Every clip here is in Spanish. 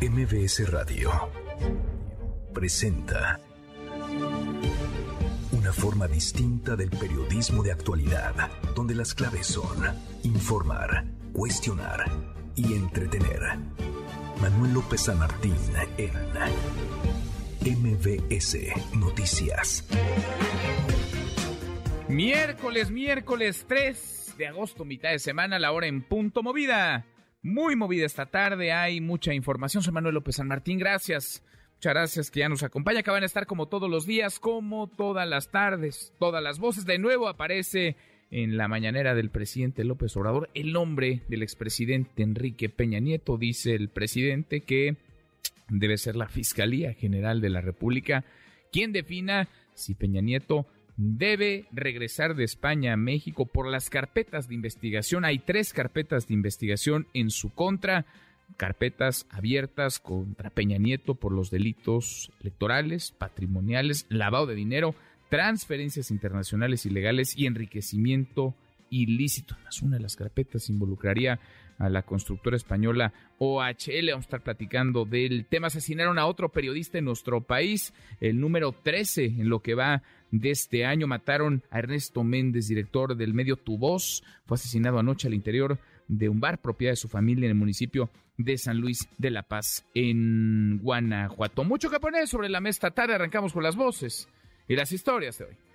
MBS Radio presenta una forma distinta del periodismo de actualidad, donde las claves son informar, cuestionar y entretener. Manuel López San Martín en MBS Noticias. Miércoles, miércoles 3 de agosto, mitad de semana, la hora en punto movida. Muy movida esta tarde, hay mucha información. Soy Manuel López San Martín, gracias. Muchas gracias que ya nos acompaña, que van a estar como todos los días, como todas las tardes, todas las voces. De nuevo aparece en la mañanera del presidente López Obrador el nombre del expresidente Enrique Peña Nieto. Dice el presidente que debe ser la Fiscalía General de la República quien defina si Peña Nieto debe regresar de España a México por las carpetas de investigación. Hay tres carpetas de investigación en su contra, carpetas abiertas contra Peña Nieto por los delitos electorales, patrimoniales, lavado de dinero, transferencias internacionales ilegales y enriquecimiento ilícito. Más una de las carpetas involucraría a la constructora española OHL. Vamos a estar platicando del tema. Asesinaron a otro periodista en nuestro país, el número 13 en lo que va de este año. Mataron a Ernesto Méndez, director del medio Tu Voz. Fue asesinado anoche al interior de un bar propiedad de su familia en el municipio de San Luis de la Paz, en Guanajuato. Mucho que poner sobre la mesa tarde. Arrancamos con las voces y las historias de hoy.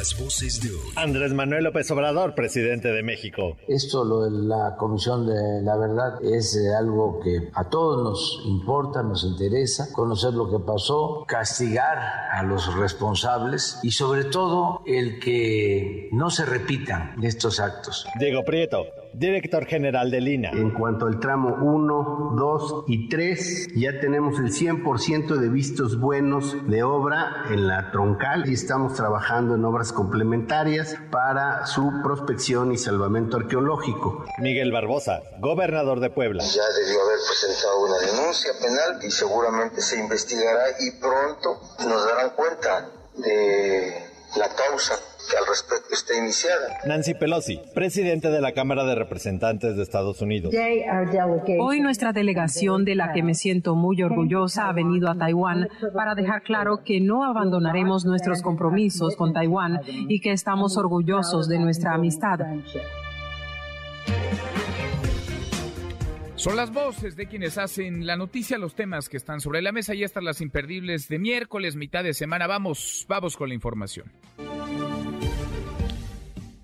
Las voces de hoy. Andrés Manuel López Obrador, presidente de México. Esto, lo de la Comisión de la Verdad, es eh, algo que a todos nos importa, nos interesa, conocer lo que pasó, castigar a los responsables y sobre todo el que no se repitan estos actos. Diego Prieto, director general de Lina. En cuanto al tramo 1, 2 y 3, ya tenemos el 100% de vistos buenos de obra en la troncal y estamos trabajando en obras complementarias para su prospección y salvamento arqueológico. Miguel Barbosa, gobernador de Puebla. Ya debió haber presentado una denuncia penal y seguramente se investigará y pronto nos darán cuenta de la causa que al respecto está iniciada. Nancy Pelosi, presidente de la Cámara de Representantes de Estados Unidos. Hoy nuestra delegación, de la que me siento muy orgullosa, ha venido a Taiwán para dejar claro que no abandonaremos nuestros compromisos con Taiwán y que estamos orgullosos de nuestra amistad. Son las voces de quienes hacen la noticia, los temas que están sobre la mesa y estas las imperdibles de miércoles, mitad de semana. Vamos, vamos con la información.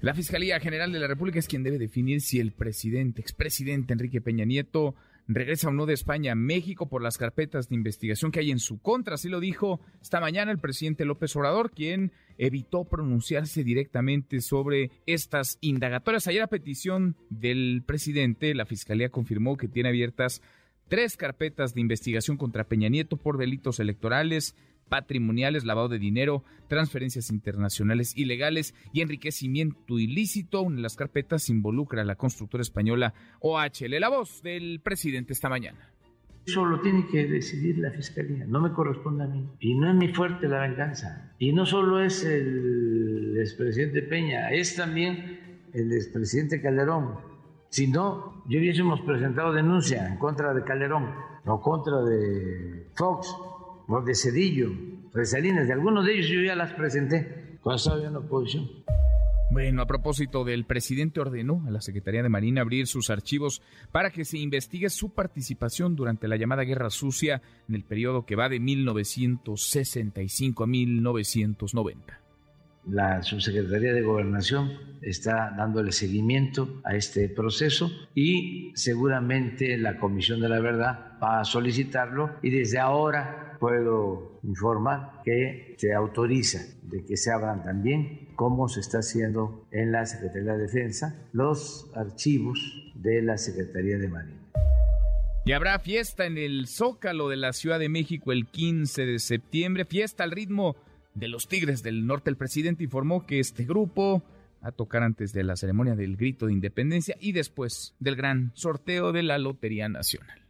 La Fiscalía General de la República es quien debe definir si el presidente, expresidente Enrique Peña Nieto, regresa o no de España a México por las carpetas de investigación que hay en su contra. Así lo dijo esta mañana el presidente López Obrador, quien evitó pronunciarse directamente sobre estas indagatorias. Ayer a petición del presidente, la Fiscalía confirmó que tiene abiertas tres carpetas de investigación contra Peña Nieto por delitos electorales, patrimoniales, lavado de dinero, transferencias internacionales ilegales y enriquecimiento ilícito. Una de las carpetas involucra a la constructora española OHL. La voz del presidente esta mañana. Eso lo tiene que decidir la fiscalía, no me corresponde a mí. Y no es muy fuerte la venganza. Y no solo es el expresidente Peña, es también el expresidente Calderón. Si no, yo hubiésemos presentado denuncia en contra de Calderón o contra de Fox o de Cedillo, de Salinas, de algunos de ellos yo ya las presenté cuando estaba en la oposición. Bueno, a propósito del presidente ordenó a la Secretaría de Marina abrir sus archivos para que se investigue su participación durante la llamada Guerra Sucia en el periodo que va de 1965 a 1990. La subsecretaría de Gobernación está dándole seguimiento a este proceso y seguramente la Comisión de la Verdad va a solicitarlo y desde ahora puedo informar que se autoriza de que se abran también, como se está haciendo en la Secretaría de Defensa, los archivos de la Secretaría de Marina. Y habrá fiesta en el Zócalo de la Ciudad de México el 15 de septiembre, fiesta al ritmo de los Tigres del Norte. El presidente informó que este grupo a tocar antes de la ceremonia del grito de independencia y después del gran sorteo de la Lotería Nacional.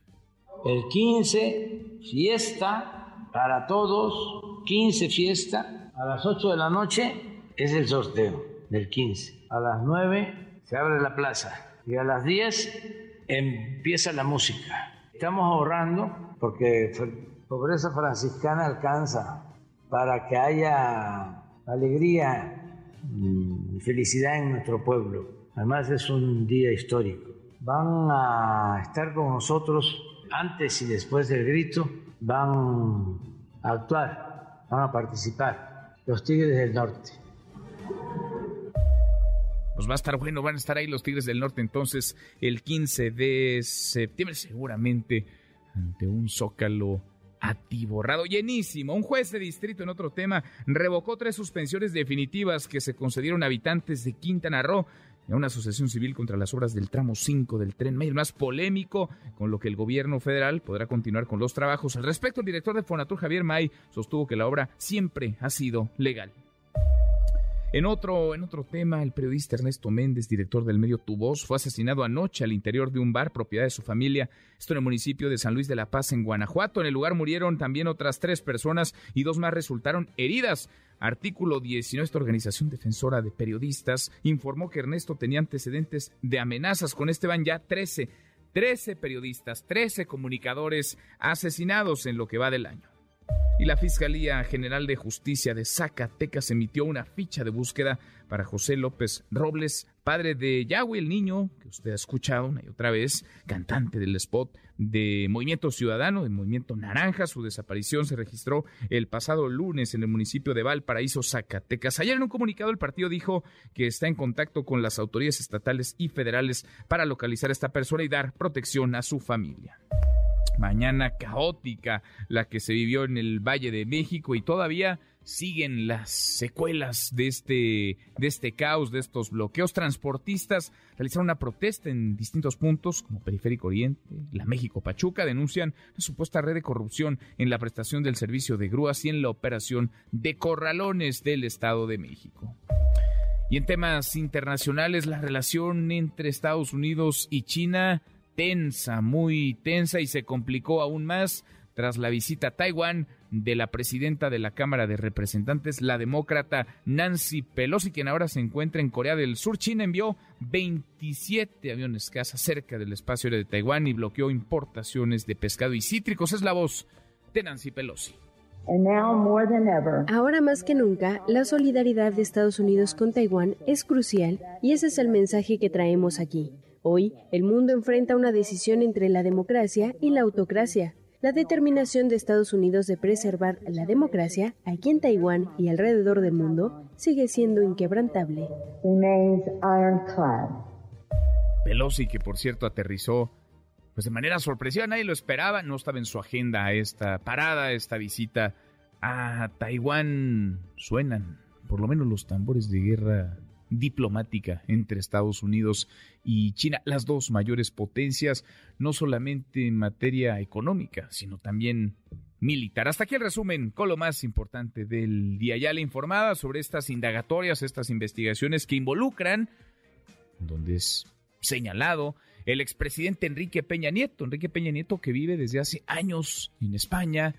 El 15, fiesta para todos, 15 fiesta, a las 8 de la noche es el sorteo del 15. A las 9 se abre la plaza y a las 10 empieza la música. Estamos ahorrando porque pobreza franciscana alcanza para que haya alegría y felicidad en nuestro pueblo. Además es un día histórico. Van a estar con nosotros antes y después del grito, van a actuar, van a participar los Tigres del Norte. Pues va a estar bueno, van a estar ahí los Tigres del Norte entonces el 15 de septiembre seguramente ante un zócalo atiborrado, llenísimo. Un juez de distrito en otro tema revocó tres suspensiones definitivas que se concedieron a habitantes de Quintana Roo a una asociación civil contra las obras del tramo 5 del tren más polémico, con lo que el gobierno federal podrá continuar con los trabajos. Al respecto, el director de Fonatur, Javier May, sostuvo que la obra siempre ha sido legal. En otro, en otro tema, el periodista Ernesto Méndez, director del medio Tu Voz, fue asesinado anoche al interior de un bar propiedad de su familia, esto en el municipio de San Luis de la Paz, en Guanajuato. En el lugar murieron también otras tres personas y dos más resultaron heridas. Artículo 19, esta organización defensora de periodistas informó que Ernesto tenía antecedentes de amenazas. Con este van ya 13, 13 periodistas, 13 comunicadores asesinados en lo que va del año. Y la Fiscalía General de Justicia de Zacatecas emitió una ficha de búsqueda para José López Robles, padre de Yahweh, el niño que usted ha escuchado una y otra vez, cantante del spot de Movimiento Ciudadano, de Movimiento Naranja. Su desaparición se registró el pasado lunes en el municipio de Valparaíso, Zacatecas. Ayer en un comunicado el partido dijo que está en contacto con las autoridades estatales y federales para localizar a esta persona y dar protección a su familia mañana caótica la que se vivió en el Valle de México y todavía siguen las secuelas de este, de este caos, de estos bloqueos. Transportistas realizaron una protesta en distintos puntos, como Periférico Oriente, la México Pachuca, denuncian una supuesta red de corrupción en la prestación del servicio de grúas y en la operación de corralones del Estado de México. Y en temas internacionales, la relación entre Estados Unidos y China tensa, muy tensa y se complicó aún más tras la visita a Taiwán de la presidenta de la Cámara de Representantes, la demócrata Nancy Pelosi, quien ahora se encuentra en Corea del Sur. China envió 27 aviones caza cerca del espacio aéreo de Taiwán y bloqueó importaciones de pescado y cítricos. Es la voz de Nancy Pelosi. Ahora más que nunca, la solidaridad de Estados Unidos con Taiwán es crucial y ese es el mensaje que traemos aquí. Hoy, el mundo enfrenta una decisión entre la democracia y la autocracia. La determinación de Estados Unidos de preservar la democracia aquí en Taiwán y alrededor del mundo sigue siendo inquebrantable. Pelosi, que por cierto aterrizó pues de manera sorpresiva, nadie lo esperaba, no estaba en su agenda esta parada, esta visita a Taiwán. Suenan por lo menos los tambores de guerra diplomática entre Estados Unidos y China, las dos mayores potencias, no solamente en materia económica, sino también militar. Hasta aquí el resumen con lo más importante del día. Ya le informada sobre estas indagatorias, estas investigaciones que involucran, donde es señalado, el expresidente Enrique Peña Nieto. Enrique Peña Nieto que vive desde hace años en España.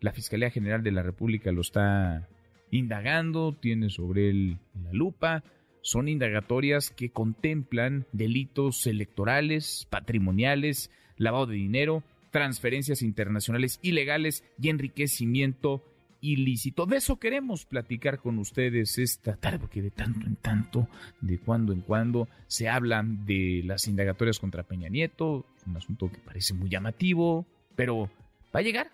La Fiscalía General de la República lo está indagando, tiene sobre él la lupa. Son indagatorias que contemplan delitos electorales, patrimoniales, lavado de dinero, transferencias internacionales ilegales y enriquecimiento ilícito. De eso queremos platicar con ustedes esta tarde, porque de tanto en tanto, de cuando en cuando, se hablan de las indagatorias contra Peña Nieto, un asunto que parece muy llamativo, pero ¿va a llegar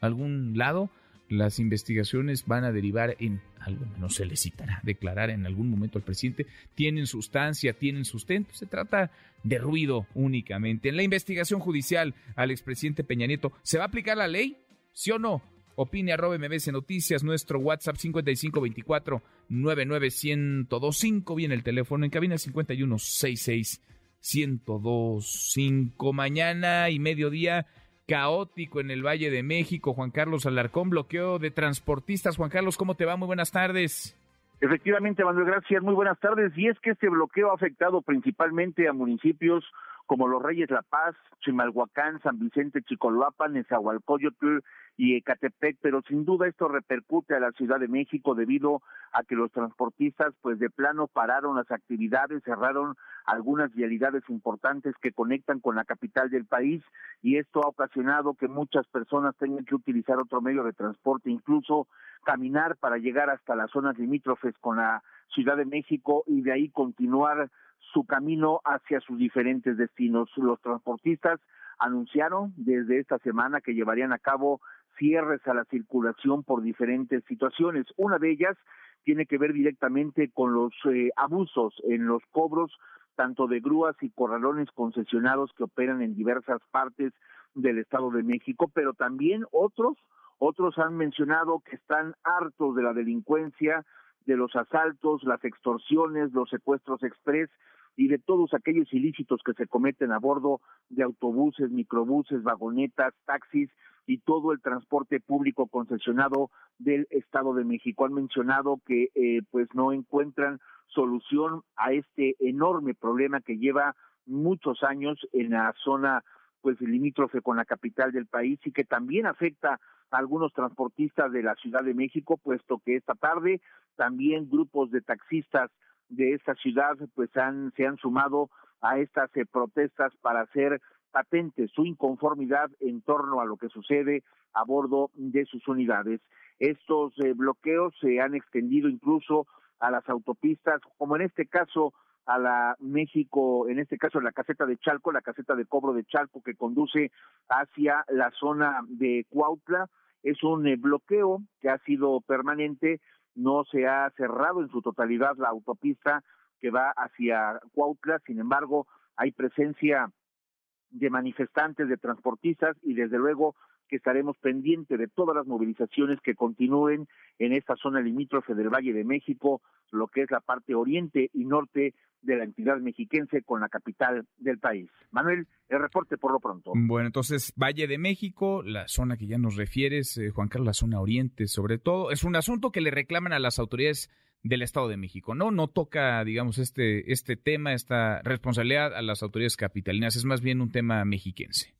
a algún lado? Las investigaciones van a derivar en algo, no se le citará declarar en algún momento al presidente, tienen sustancia, tienen sustento, se trata de ruido únicamente. En la investigación judicial al expresidente Peña Nieto, ¿se va a aplicar la ley? ¿Sí o no? Opine arroba MBC Noticias, nuestro WhatsApp 5524 99125, viene el teléfono en cabina 5166 1025. Mañana y mediodía caótico en el Valle de México. Juan Carlos Alarcón, bloqueo de transportistas. Juan Carlos, ¿cómo te va? Muy buenas tardes. Efectivamente, Manuel, gracias. Muy buenas tardes. Y es que este bloqueo ha afectado principalmente a municipios como los Reyes La Paz, Chimalhuacán, San Vicente, Chicoloapan, Nezahualcóyotl y Ecatepec, pero sin duda esto repercute a la Ciudad de México debido a que los transportistas pues de plano pararon las actividades, cerraron algunas vialidades importantes que conectan con la capital del país y esto ha ocasionado que muchas personas tengan que utilizar otro medio de transporte, incluso caminar para llegar hasta las zonas limítrofes con la Ciudad de México y de ahí continuar su camino hacia sus diferentes destinos. Los transportistas anunciaron desde esta semana que llevarían a cabo cierres a la circulación por diferentes situaciones. Una de ellas tiene que ver directamente con los eh, abusos en los cobros tanto de grúas y corralones concesionados que operan en diversas partes del Estado de México, pero también otros, otros han mencionado que están hartos de la delincuencia, de los asaltos, las extorsiones, los secuestros express y de todos aquellos ilícitos que se cometen a bordo de autobuses, microbuses, vagonetas, taxis y todo el transporte público concesionado del Estado de México. Han mencionado que eh, pues no encuentran solución a este enorme problema que lleva muchos años en la zona pues limítrofe con la capital del país y que también afecta a algunos transportistas de la Ciudad de México, puesto que esta tarde también grupos de taxistas de esta ciudad pues han, se han sumado a estas eh, protestas para hacer patente su inconformidad en torno a lo que sucede a bordo de sus unidades. Estos eh, bloqueos se han extendido incluso a las autopistas, como en este caso a la México, en este caso la caseta de Chalco, la caseta de cobro de Chalco que conduce hacia la zona de Cuautla. Es un eh, bloqueo que ha sido permanente no se ha cerrado en su totalidad la autopista que va hacia Cuautla, sin embargo, hay presencia de manifestantes, de transportistas y desde luego que estaremos pendientes de todas las movilizaciones que continúen en esta zona limítrofe del Valle de México, lo que es la parte oriente y norte de la entidad mexiquense con la capital del país. Manuel, el reporte por lo pronto. Bueno, entonces, Valle de México, la zona que ya nos refieres, eh, Juan Carlos, la zona oriente sobre todo, es un asunto que le reclaman a las autoridades del Estado de México, ¿no? No toca, digamos, este, este tema, esta responsabilidad a las autoridades capitalinas, es más bien un tema mexiquense.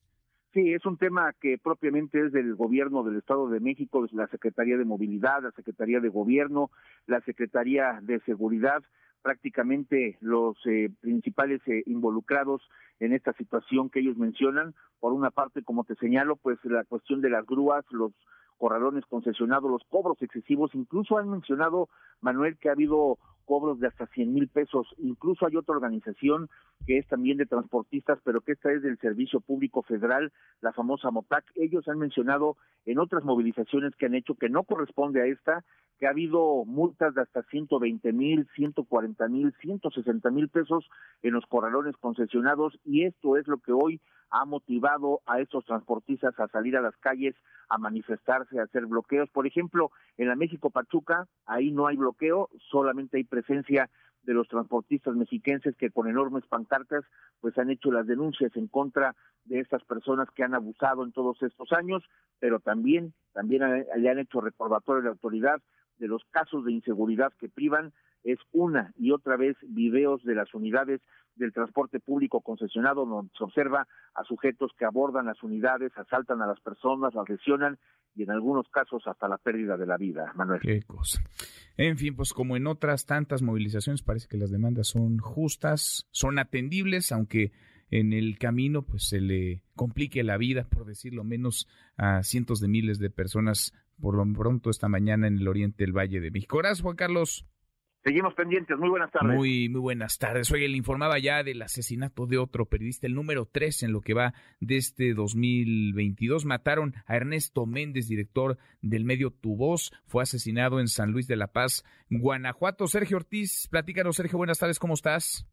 Sí, es un tema que propiamente es del gobierno del Estado de México, la Secretaría de Movilidad, la Secretaría de Gobierno, la Secretaría de Seguridad, prácticamente los eh, principales eh, involucrados en esta situación que ellos mencionan. Por una parte, como te señalo, pues la cuestión de las grúas, los corralones concesionados, los cobros excesivos, incluso han mencionado, Manuel, que ha habido cobros de hasta 100 mil pesos. Incluso hay otra organización que es también de transportistas, pero que esta es del Servicio Público Federal, la famosa MOTAC. Ellos han mencionado en otras movilizaciones que han hecho que no corresponde a esta, que ha habido multas de hasta 120 mil, 140 mil, 160 mil pesos en los corralones concesionados y esto es lo que hoy ha motivado a estos transportistas a salir a las calles, a manifestarse, a hacer bloqueos. Por ejemplo, en la México Pachuca, ahí no hay bloqueo, solamente hay presencia de los transportistas mexiquenses que con enormes pancartas pues han hecho las denuncias en contra de estas personas que han abusado en todos estos años, pero también también le han hecho recordatorio a la autoridad de los casos de inseguridad que privan es una y otra vez videos de las unidades del transporte público concesionado donde se observa a sujetos que abordan las unidades, asaltan a las personas, las lesionan y en algunos casos hasta la pérdida de la vida, Manuel. En fin, pues como en otras tantas movilizaciones parece que las demandas son justas, son atendibles, aunque en el camino pues se le complique la vida, por decirlo menos, a cientos de miles de personas por lo pronto esta mañana en el oriente del Valle de México. Gracias, Juan Carlos. Seguimos pendientes. Muy buenas tardes. Muy, muy buenas tardes. Hoy le informaba ya del asesinato de otro periodista, el número tres en lo que va de este 2022. Mataron a Ernesto Méndez, director del medio Tu Voz. Fue asesinado en San Luis de la Paz, Guanajuato. Sergio Ortiz, platícanos, Sergio. Buenas tardes. ¿Cómo estás?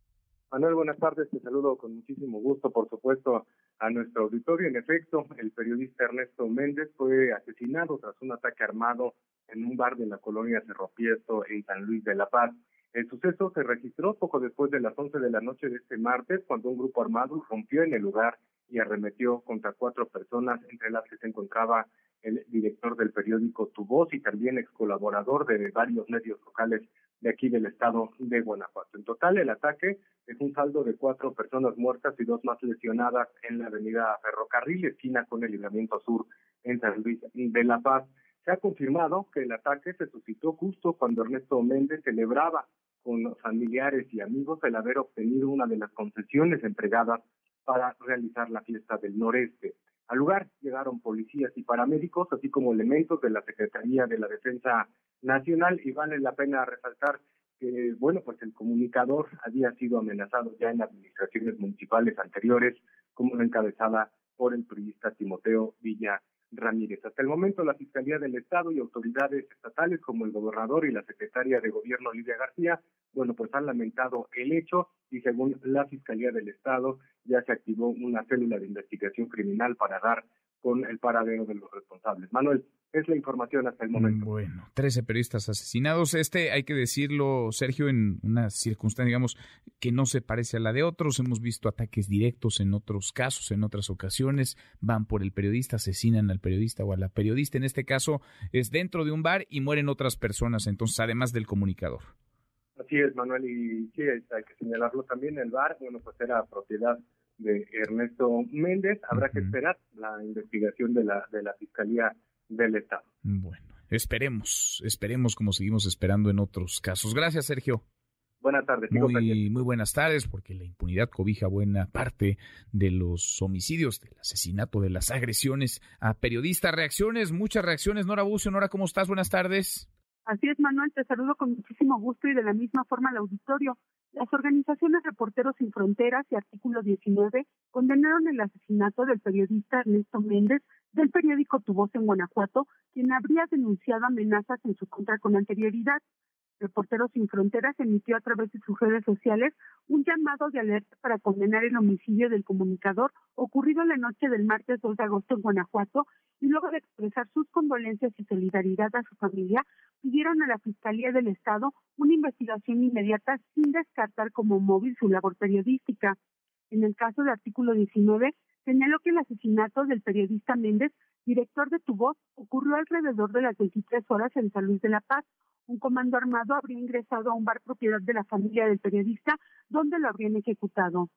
Manuel, buenas tardes. Te saludo con muchísimo gusto, por supuesto, a nuestro auditorio. En efecto, el periodista Ernesto Méndez fue asesinado tras un ataque armado en un bar de la colonia Cerro Piesto en San Luis de la Paz. El suceso se registró poco después de las 11 de la noche de este martes, cuando un grupo armado rompió en el lugar y arremetió contra cuatro personas, entre las que se encontraba el director del periódico Tu y también ex colaborador de varios medios locales de aquí del estado de Guanajuato. En total, el ataque es un saldo de cuatro personas muertas y dos más lesionadas en la avenida Ferrocarril, esquina con el libramiento sur en San Luis de la Paz. Se ha confirmado que el ataque se suscitó justo cuando Ernesto Méndez celebraba con familiares y amigos el haber obtenido una de las concesiones entregadas para realizar la fiesta del noreste. Al lugar llegaron policías y paramédicos, así como elementos de la Secretaría de la Defensa Nacional, y vale la pena resaltar que, bueno, pues el comunicador había sido amenazado ya en administraciones municipales anteriores, como la encabezada por el periodista Timoteo Villa Ramírez. Hasta el momento, la Fiscalía del Estado y autoridades estatales como el gobernador y la secretaria de Gobierno Lidia García, bueno, pues han lamentado el hecho y según la Fiscalía del Estado ya se activó una célula de investigación criminal para dar con el paradero de los responsables. Manuel, es la información hasta el momento. Bueno, 13 periodistas asesinados. Este, hay que decirlo, Sergio, en una circunstancia, digamos, que no se parece a la de otros. Hemos visto ataques directos en otros casos, en otras ocasiones. Van por el periodista, asesinan al periodista o a la periodista. En este caso es dentro de un bar y mueren otras personas, entonces, además del comunicador. Así es, Manuel, y sí, hay que señalarlo también. El bar, bueno, pues era propiedad de Ernesto Méndez. Habrá que esperar la investigación de la, de la Fiscalía del Estado. Bueno, esperemos, esperemos como seguimos esperando en otros casos. Gracias, Sergio. Buenas tardes. Muy, muy buenas tardes, porque la impunidad cobija buena parte de los homicidios, del asesinato, de las agresiones a periodistas. Reacciones, muchas reacciones. Nora Bucio, Nora, ¿cómo estás? Buenas tardes. Así es, Manuel, te saludo con muchísimo gusto y de la misma forma al auditorio. Las organizaciones Reporteros Sin Fronteras y Artículo 19 condenaron el asesinato del periodista Ernesto Méndez del periódico Tu Voz en Guanajuato, quien habría denunciado amenazas en su contra con anterioridad. Reporteros Sin Fronteras emitió a través de sus redes sociales un llamado de alerta para condenar el homicidio del comunicador ocurrido la noche del martes 2 de agosto en Guanajuato y luego de expresar sus condolencias y solidaridad a su familia, pidieron a la Fiscalía del Estado una investigación inmediata sin descartar como móvil su labor periodística. En el caso del artículo 19, señaló que el asesinato del periodista Méndez, director de Tu Voz, ocurrió alrededor de las 23 horas en San Luis de la Paz, un comando armado habría ingresado a un bar propiedad de la familia del periodista, donde lo habrían ejecutado.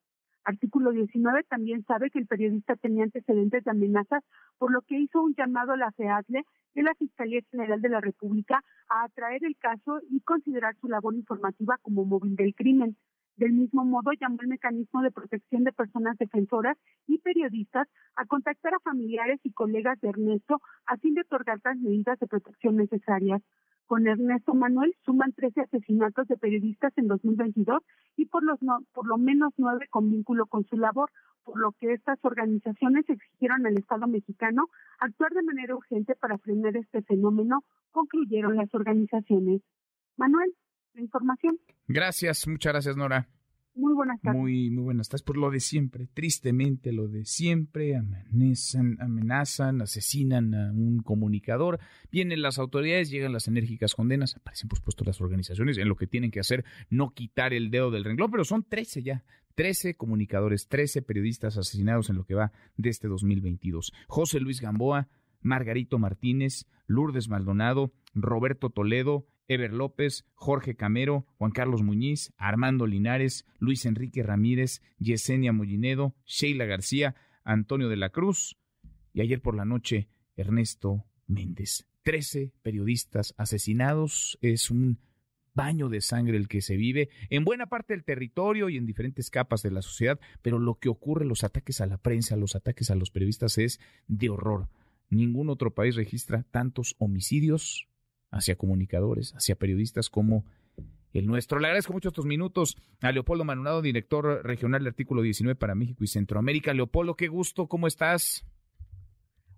Artículo 19 también sabe que el periodista tenía antecedentes de amenazas, por lo que hizo un llamado a la FEADLE de la Fiscalía General de la República a atraer el caso y considerar su labor informativa como móvil del crimen. Del mismo modo, llamó al mecanismo de protección de personas defensoras y periodistas a contactar a familiares y colegas de Ernesto a fin de otorgar las medidas de protección necesarias. Con Ernesto Manuel suman 13 asesinatos de periodistas en 2022 y por, por lo menos nueve con vínculo con su labor, por lo que estas organizaciones exigieron al Estado mexicano actuar de manera urgente para frenar este fenómeno, concluyeron las organizaciones. Manuel, la información. Gracias, muchas gracias, Nora. Muy buenas tardes. Muy, muy buenas tardes. Por lo de siempre, tristemente lo de siempre, amenazan, amenazan, asesinan a un comunicador. Vienen las autoridades, llegan las enérgicas condenas, aparecen por supuesto las organizaciones en lo que tienen que hacer, no quitar el dedo del renglón, pero son 13 ya. 13 comunicadores, 13 periodistas asesinados en lo que va de este 2022. José Luis Gamboa, Margarito Martínez, Lourdes Maldonado, Roberto Toledo, Ever López, Jorge Camero, Juan Carlos Muñiz, Armando Linares, Luis Enrique Ramírez, Yesenia Mollinedo, Sheila García, Antonio de la Cruz y ayer por la noche Ernesto Méndez. Trece periodistas asesinados. Es un baño de sangre el que se vive en buena parte del territorio y en diferentes capas de la sociedad, pero lo que ocurre, los ataques a la prensa, los ataques a los periodistas es de horror. Ningún otro país registra tantos homicidios hacia comunicadores, hacia periodistas como el nuestro. Le agradezco mucho estos minutos a Leopoldo Manunado, director regional de Artículo 19 para México y Centroamérica. Leopoldo, qué gusto, ¿cómo estás?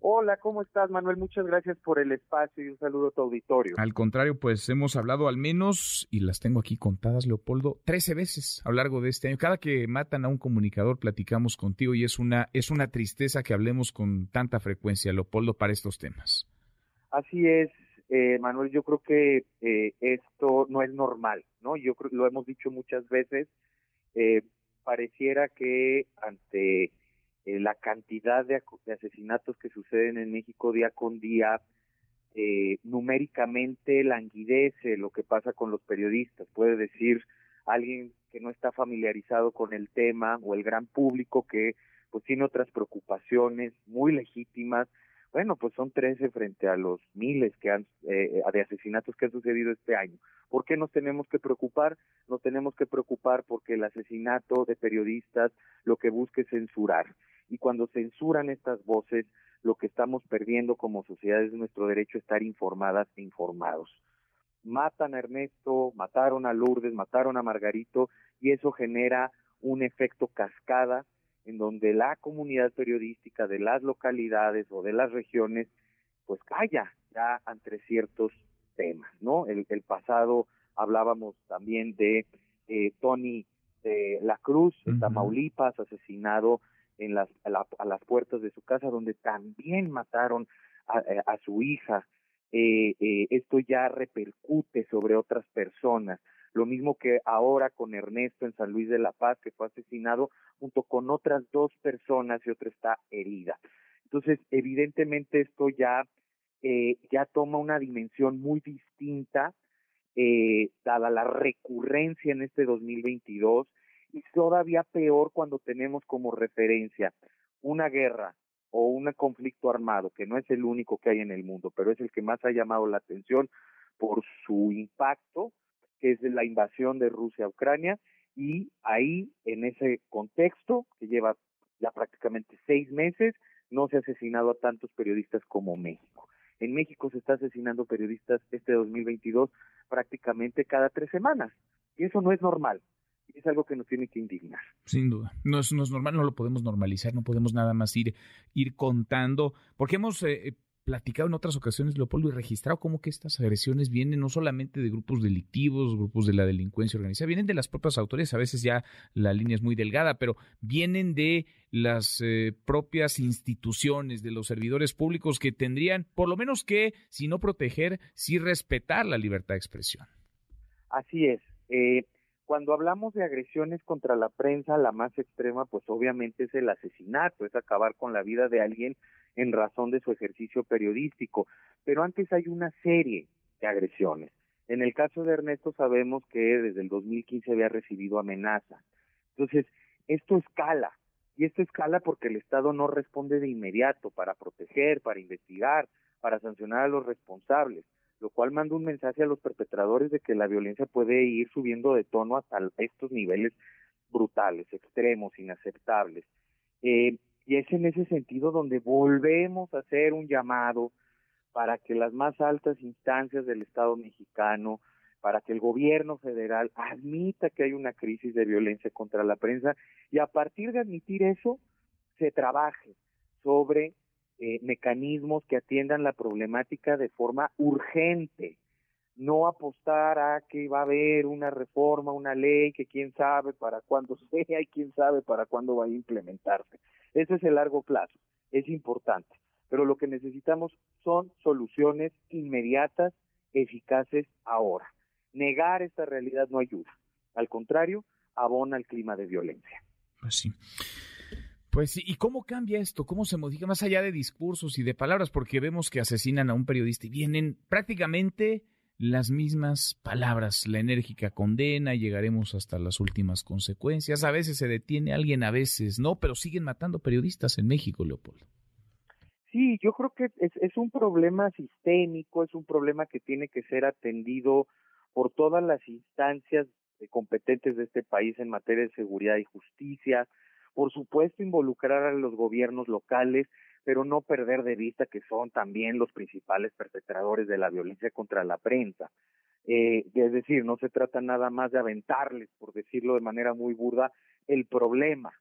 Hola, ¿cómo estás, Manuel? Muchas gracias por el espacio y un saludo a tu auditorio. Al contrario, pues hemos hablado al menos, y las tengo aquí contadas, Leopoldo, 13 veces a lo largo de este año. Cada que matan a un comunicador, platicamos contigo y es una, es una tristeza que hablemos con tanta frecuencia, Leopoldo, para estos temas. Así es, eh, Manuel, yo creo que eh, esto no es normal, ¿no? Yo creo lo hemos dicho muchas veces, eh, pareciera que ante la cantidad de, asesinatos que suceden en México día con día, eh, numéricamente languidece lo que pasa con los periodistas. Puede decir alguien que no está familiarizado con el tema o el gran público que pues tiene otras preocupaciones muy legítimas. Bueno, pues son 13 frente a los miles que han, eh, de asesinatos que han sucedido este año. ¿Por qué nos tenemos que preocupar? Nos tenemos que preocupar porque el asesinato de periodistas lo que busca es censurar. Y cuando censuran estas voces, lo que estamos perdiendo como sociedad es nuestro derecho a estar informadas e informados. Matan a Ernesto, mataron a Lourdes, mataron a Margarito y eso genera un efecto cascada en donde la comunidad periodística de las localidades o de las regiones pues calla ya ante ciertos temas, ¿no? El, pasado hablábamos también de eh, Tony de la Cruz, en Tamaulipas, asesinado en las, a, las puertas de su casa, donde también mataron a, eh, su hija. Eh, eh, esto ya repercute sobre otras personas. Lo mismo que ahora con Ernesto en San Luis de la Paz, que fue asesinado junto con otras dos personas y otra está herida. Entonces, evidentemente esto ya, eh, ya toma una dimensión muy distinta, eh, dada la recurrencia en este 2022 y todavía peor cuando tenemos como referencia una guerra o un conflicto armado, que no es el único que hay en el mundo, pero es el que más ha llamado la atención por su impacto, que es la invasión de Rusia a Ucrania, y ahí, en ese contexto, que lleva ya prácticamente seis meses, no se ha asesinado a tantos periodistas como México. En México se está asesinando periodistas este 2022 prácticamente cada tres semanas, y eso no es normal es algo que nos tiene que indignar. Sin duda. No es, normal, no lo podemos normalizar, no podemos nada más ir, ir contando, porque hemos eh, platicado en otras ocasiones, Leopoldo, y registrado cómo que estas agresiones vienen no solamente de grupos delictivos, grupos de la delincuencia organizada, vienen de las propias autoridades, a veces ya la línea es muy delgada, pero vienen de las eh, propias instituciones, de los servidores públicos que tendrían, por lo menos que, si no proteger, sí respetar la libertad de expresión. Así es. Eh, cuando hablamos de agresiones contra la prensa, la más extrema, pues obviamente es el asesinato, es acabar con la vida de alguien en razón de su ejercicio periodístico. Pero antes hay una serie de agresiones. En el caso de Ernesto sabemos que desde el 2015 había recibido amenaza. Entonces, esto escala. Y esto escala porque el Estado no responde de inmediato para proteger, para investigar, para sancionar a los responsables lo cual manda un mensaje a los perpetradores de que la violencia puede ir subiendo de tono hasta estos niveles brutales, extremos, inaceptables. Eh, y es en ese sentido donde volvemos a hacer un llamado para que las más altas instancias del Estado mexicano, para que el gobierno federal admita que hay una crisis de violencia contra la prensa y a partir de admitir eso, se trabaje sobre eh, mecanismos que atiendan la problemática de forma urgente, no apostar a que va a haber una reforma, una ley que quién sabe para cuándo sea y quién sabe para cuándo va a implementarse. Ese es el largo plazo, es importante, pero lo que necesitamos son soluciones inmediatas, eficaces ahora. Negar esta realidad no ayuda, al contrario, abona el clima de violencia. Pues sí. Pues ¿y cómo cambia esto? ¿Cómo se modifica más allá de discursos y de palabras? Porque vemos que asesinan a un periodista y vienen prácticamente las mismas palabras, la enérgica condena, llegaremos hasta las últimas consecuencias. A veces se detiene alguien, a veces no, pero siguen matando periodistas en México, Leopoldo. Sí, yo creo que es, es un problema sistémico, es un problema que tiene que ser atendido por todas las instancias competentes de este país en materia de seguridad y justicia, por supuesto involucrar a los gobiernos locales, pero no perder de vista que son también los principales perpetradores de la violencia contra la prensa. Eh, es decir, no se trata nada más de aventarles, por decirlo de manera muy burda, el problema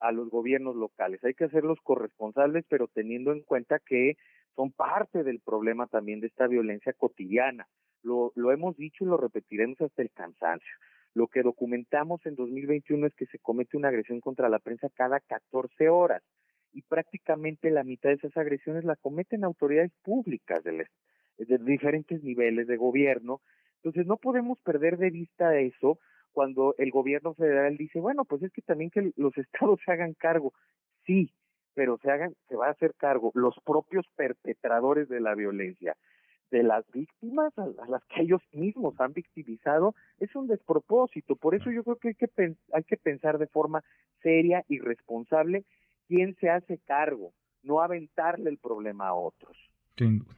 a los gobiernos locales. Hay que hacerlos corresponsables, pero teniendo en cuenta que son parte del problema también de esta violencia cotidiana. Lo, lo hemos dicho y lo repetiremos hasta el cansancio. Lo que documentamos en 2021 es que se comete una agresión contra la prensa cada 14 horas y prácticamente la mitad de esas agresiones la cometen autoridades públicas de, de diferentes niveles de gobierno. Entonces no podemos perder de vista eso cuando el gobierno federal dice, bueno, pues es que también que los estados se hagan cargo. Sí, pero se hagan, se va a hacer cargo los propios perpetradores de la violencia. de las víctimas a, las que ellos mismos han victimizado es un despropósito. Por eso yo creo que hay que, hay que pensar de forma seria y responsable quién se hace cargo, no aventarle el problema a otros. Sin duda.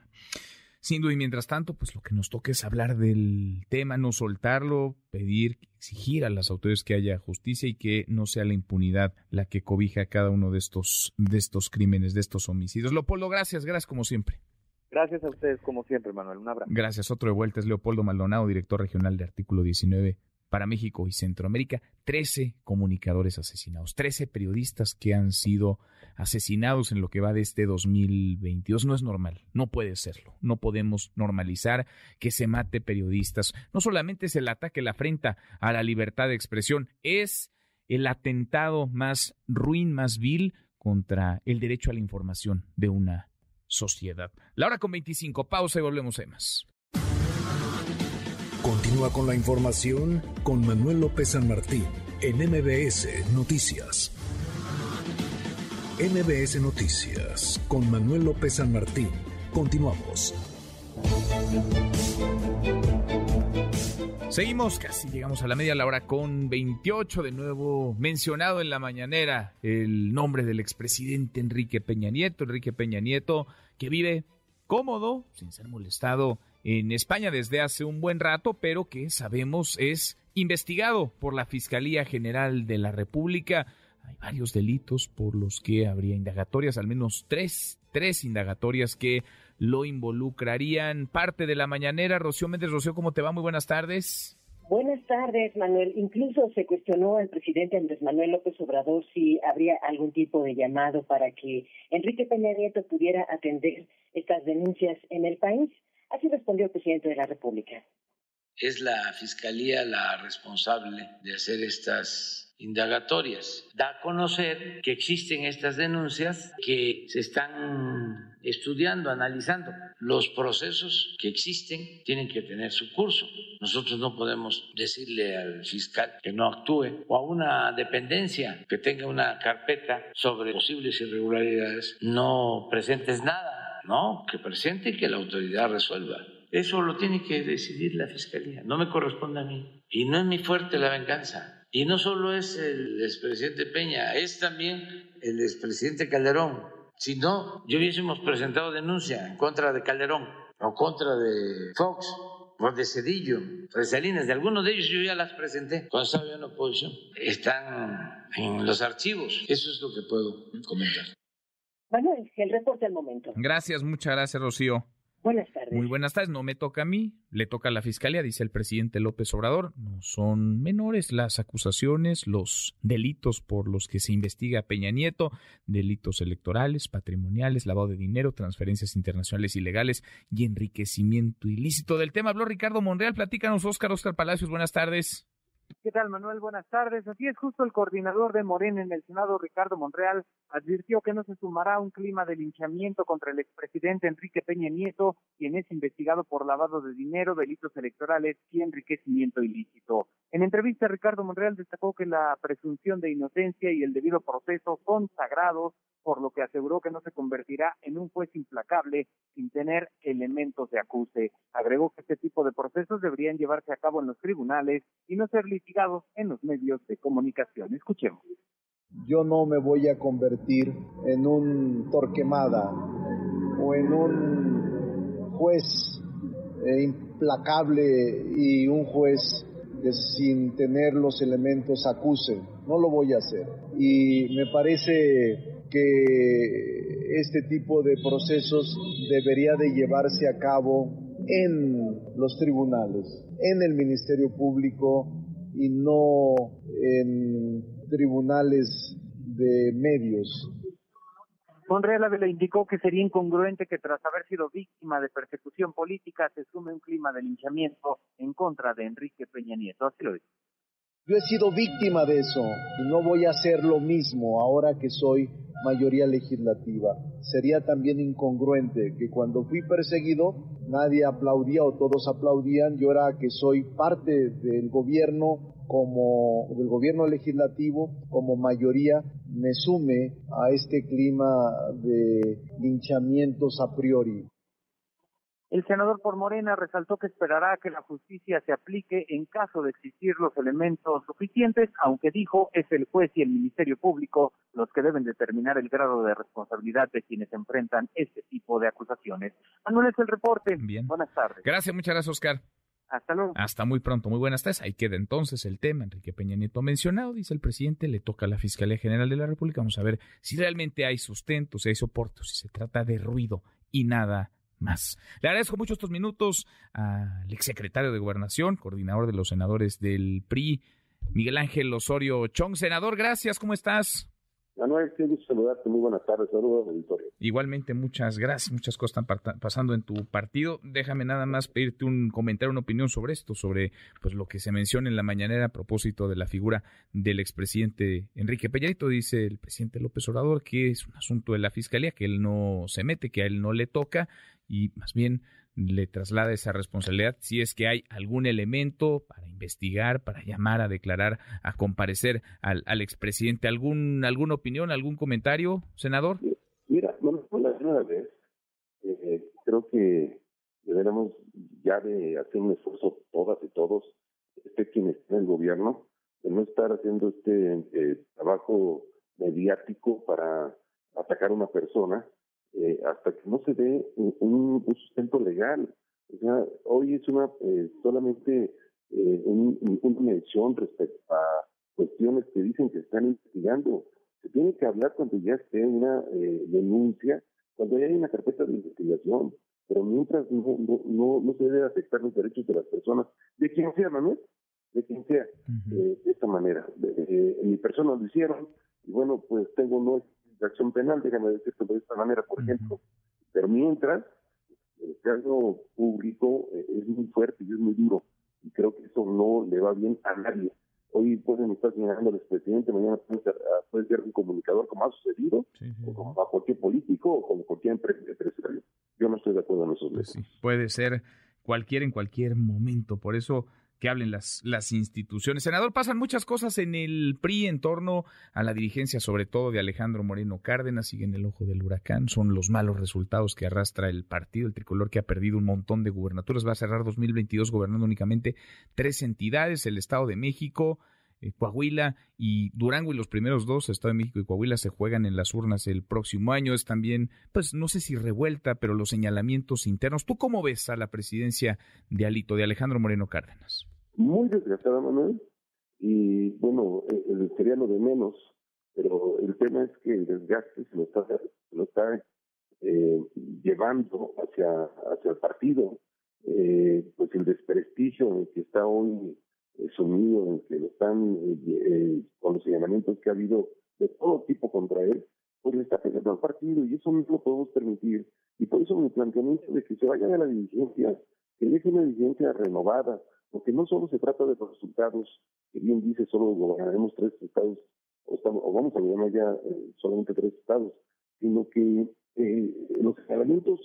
Sin duda, y mientras tanto, pues lo que nos toca es hablar del tema, no soltarlo, pedir, exigir a las autoridades que haya justicia y que no sea la impunidad la que cobija cada uno de estos, de estos crímenes, de estos homicidios. Leopoldo, gracias, gracias como siempre. Gracias a ustedes, como siempre, Manuel. Un abrazo. Gracias. Otro de vuelta es Leopoldo Maldonado, director regional de Artículo 19 para México y Centroamérica, 13 comunicadores asesinados, 13 periodistas que han sido asesinados en lo que va de este 2022. No es normal, no puede serlo. No podemos normalizar que se mate periodistas. No solamente es el ataque, la afrenta a la libertad de expresión, es el atentado más ruin, más vil contra el derecho a la información de una sociedad. La hora con 25, pausa y volvemos a más. Continúa con la información con Manuel López San Martín en MBS Noticias. MBS Noticias con Manuel López San Martín. Continuamos. Seguimos, casi llegamos a la media la hora con 28, de nuevo mencionado en la mañanera el nombre del expresidente Enrique Peña Nieto, Enrique Peña Nieto, que vive cómodo, sin ser molestado en España desde hace un buen rato, pero que sabemos es investigado por la Fiscalía General de la República. Hay varios delitos por los que habría indagatorias, al menos tres, tres indagatorias que lo involucrarían. Parte de la mañanera, Rocío Méndez. Rocío, ¿cómo te va? Muy buenas tardes. Buenas tardes, Manuel. Incluso se cuestionó al presidente Andrés Manuel López Obrador si habría algún tipo de llamado para que Enrique Peña Nieto pudiera atender estas denuncias en el país. Así respondió el presidente de la República. Es la Fiscalía la responsable de hacer estas indagatorias. Da a conocer que existen estas denuncias que se están estudiando, analizando. Los procesos que existen tienen que tener su curso. Nosotros no podemos decirle al fiscal que no actúe o a una dependencia que tenga una carpeta sobre posibles irregularidades, no presentes nada no, que presente y que la autoridad resuelva. Eso lo tiene que decidir la Fiscalía, no me corresponde a mí. Y no es mi fuerte la venganza. Y no solo es el expresidente Peña, es también el expresidente Calderón. Si no, yo hubiésemos presentado denuncia en contra de Calderón o contra de Fox o de Cedillo, de Salinas, de algunos de ellos yo ya las presenté cuando estaba en oposición. Están en los archivos. Eso es lo que puedo comentar. Manuel, el reporte al momento. Gracias, muchas gracias, Rocío. Buenas tardes. Muy buenas tardes. No me toca a mí, le toca a la fiscalía, dice el presidente López Obrador. No son menores las acusaciones, los delitos por los que se investiga a Peña Nieto, delitos electorales, patrimoniales, lavado de dinero, transferencias internacionales ilegales y enriquecimiento ilícito. Del tema habló Ricardo Monreal. Platícanos, Oscar, Oscar Palacios. Buenas tardes. ¿Qué tal, Manuel? Buenas tardes. Así es, justo el coordinador de Morena en el Senado, Ricardo Monreal, advirtió que no se sumará un clima de linchamiento contra el expresidente Enrique Peña Nieto, quien es investigado por lavado de dinero, delitos electorales y enriquecimiento ilícito. En entrevista, Ricardo Monreal destacó que la presunción de inocencia y el debido proceso son sagrados por lo que aseguró que no se convertirá en un juez implacable sin tener elementos de acuse. Agregó que este tipo de procesos deberían llevarse a cabo en los tribunales y no ser litigados en los medios de comunicación. Escuchemos. Yo no me voy a convertir en un torquemada o en un juez eh, implacable y un juez sin tener los elementos acuse. No lo voy a hacer. Y me parece que este tipo de procesos debería de llevarse a cabo en los tribunales, en el Ministerio Público y no en tribunales de medios. Monreal le indicó que sería incongruente que tras haber sido víctima de persecución política se sume un clima de linchamiento en contra de Enrique Peña Nieto. Así lo dijo. Yo he sido víctima de eso y no voy a hacer lo mismo ahora que soy mayoría legislativa. Sería también incongruente que cuando fui perseguido nadie aplaudía o todos aplaudían y ahora que soy parte del gobierno como del gobierno legislativo como mayoría me sume a este clima de linchamientos a priori. El senador por Morena resaltó que esperará que la justicia se aplique en caso de existir los elementos suficientes, aunque dijo es el juez y el Ministerio Público los que deben determinar el grado de responsabilidad de quienes enfrentan este tipo de acusaciones. Manuel es el reporte. Bien. Buenas tardes. Gracias, muchas gracias, Oscar. Hasta luego. Hasta muy pronto, muy buenas tardes. Ahí queda entonces el tema. Enrique Peña Nieto mencionado, dice el presidente, le toca a la Fiscalía General de la República. Vamos a ver si realmente hay sustento, si hay soporte, si se trata de ruido y nada más. Le agradezco mucho estos minutos al exsecretario de Gobernación, coordinador de los senadores del PRI, Miguel Ángel Osorio Chong. Senador, gracias, ¿cómo estás? Manuel, qué gusto saludarte, muy buenas tardes, saludos auditorio. Igualmente, muchas gracias, muchas cosas están pasando en tu partido. Déjame nada más pedirte un comentario, una opinión sobre esto, sobre pues lo que se menciona en la mañanera a propósito de la figura del expresidente Enrique Peñarito. Dice el presidente López Obrador que es un asunto de la fiscalía, que él no se mete, que a él no le toca y más bien le traslada esa responsabilidad si es que hay algún elemento para investigar, para llamar a declarar, a comparecer al, al expresidente. ¿Algún, ¿Alguna opinión, algún comentario, senador? Mira, no, la primera vez. Eh, creo que deberíamos ya de hacer un esfuerzo todas y todos, este quien está en el gobierno, de no estar haciendo este eh, trabajo mediático para atacar a una persona eh, hasta que no se dé un, sustento legal. O sea, hoy es una eh, solamente eh, una mención respecto a cuestiones que dicen que están investigando. Se tiene que hablar cuando ya esté una eh, denuncia, cuando ya hay una carpeta de investigación, pero mientras no, no, no, se debe afectar los derechos de las personas, de quien sea, Manuel, de quien sea, de esta manera. en mi persona lo hicieron, y bueno, pues tengo no acción penal, déjame decirlo de esta manera, por ejemplo. Pero mientras, el caso público eh, es muy fuerte y es muy duro, y creo que eso no le va bien a nadie. Hoy pueden estar señalando al expresidente, mañana puede ser, ah, un comunicador como ha sucedido, o como a cualquier político, o como cualquier empresario. Yo no estoy de acuerdo en esos pues Puede ser cualquiera en cualquier momento, por eso que hablen las, instituciones. Senador, pasan muchas cosas en el PRI en torno a la dirigencia, sobre todo de Alejandro Moreno Cárdenas, sigue en el ojo del huracán, son los malos resultados que arrastra el partido, el tricolor que ha perdido un montón de gubernaturas, va a cerrar 2022 gobernando únicamente tres entidades, el Estado de México, eh, Coahuila y Durango y los primeros dos, Estado de México y Coahuila, se juegan en las urnas el próximo año. Es también, pues no sé si revuelta, pero los señalamientos internos. ¿Tú cómo ves a la presidencia de Alito, de Alejandro Moreno Cárdenas? Muy desgastada, Manuel, y bueno, eh, eh, sería lo de menos, pero el tema es que el desgaste se lo está, se lo está eh, llevando hacia, hacia el partido, eh, pues el desprestigio en el que está hoy eh, sumido, en que lo están, con los señalamientos que ha habido de todo tipo contra él, pues le está pegando al partido y eso no lo podemos permitir. Y por eso mi planteamiento de que se vaya a la dirigencia, que deje una dirigencia renovada, porque no solo se trata de los resultados, que bien dice, solo gobernaremos tres estados, o, estamos, o vamos a gobernar ya eh, solamente tres estados, sino que eh, los señalamientos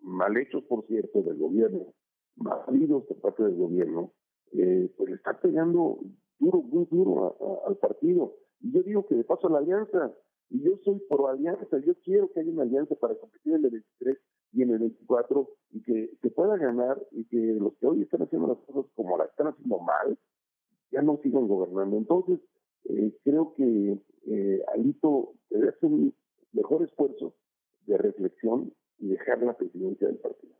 mal hechos, por cierto, del gobierno, mal habidos por parte del gobierno, eh, pues le está pegando duro, muy duro al partido. Y yo digo que de paso a la alianza, y yo soy pro alianza, yo quiero que haya una alianza para competir en el 23 y en el 24 y que se pueda ganar y que los que hoy están haciendo las cosas como las están haciendo mal, ya no sigan gobernando. Entonces, eh, creo que eh, Alito debe hacer un mejor esfuerzo de reflexión y dejar la presidencia del partido.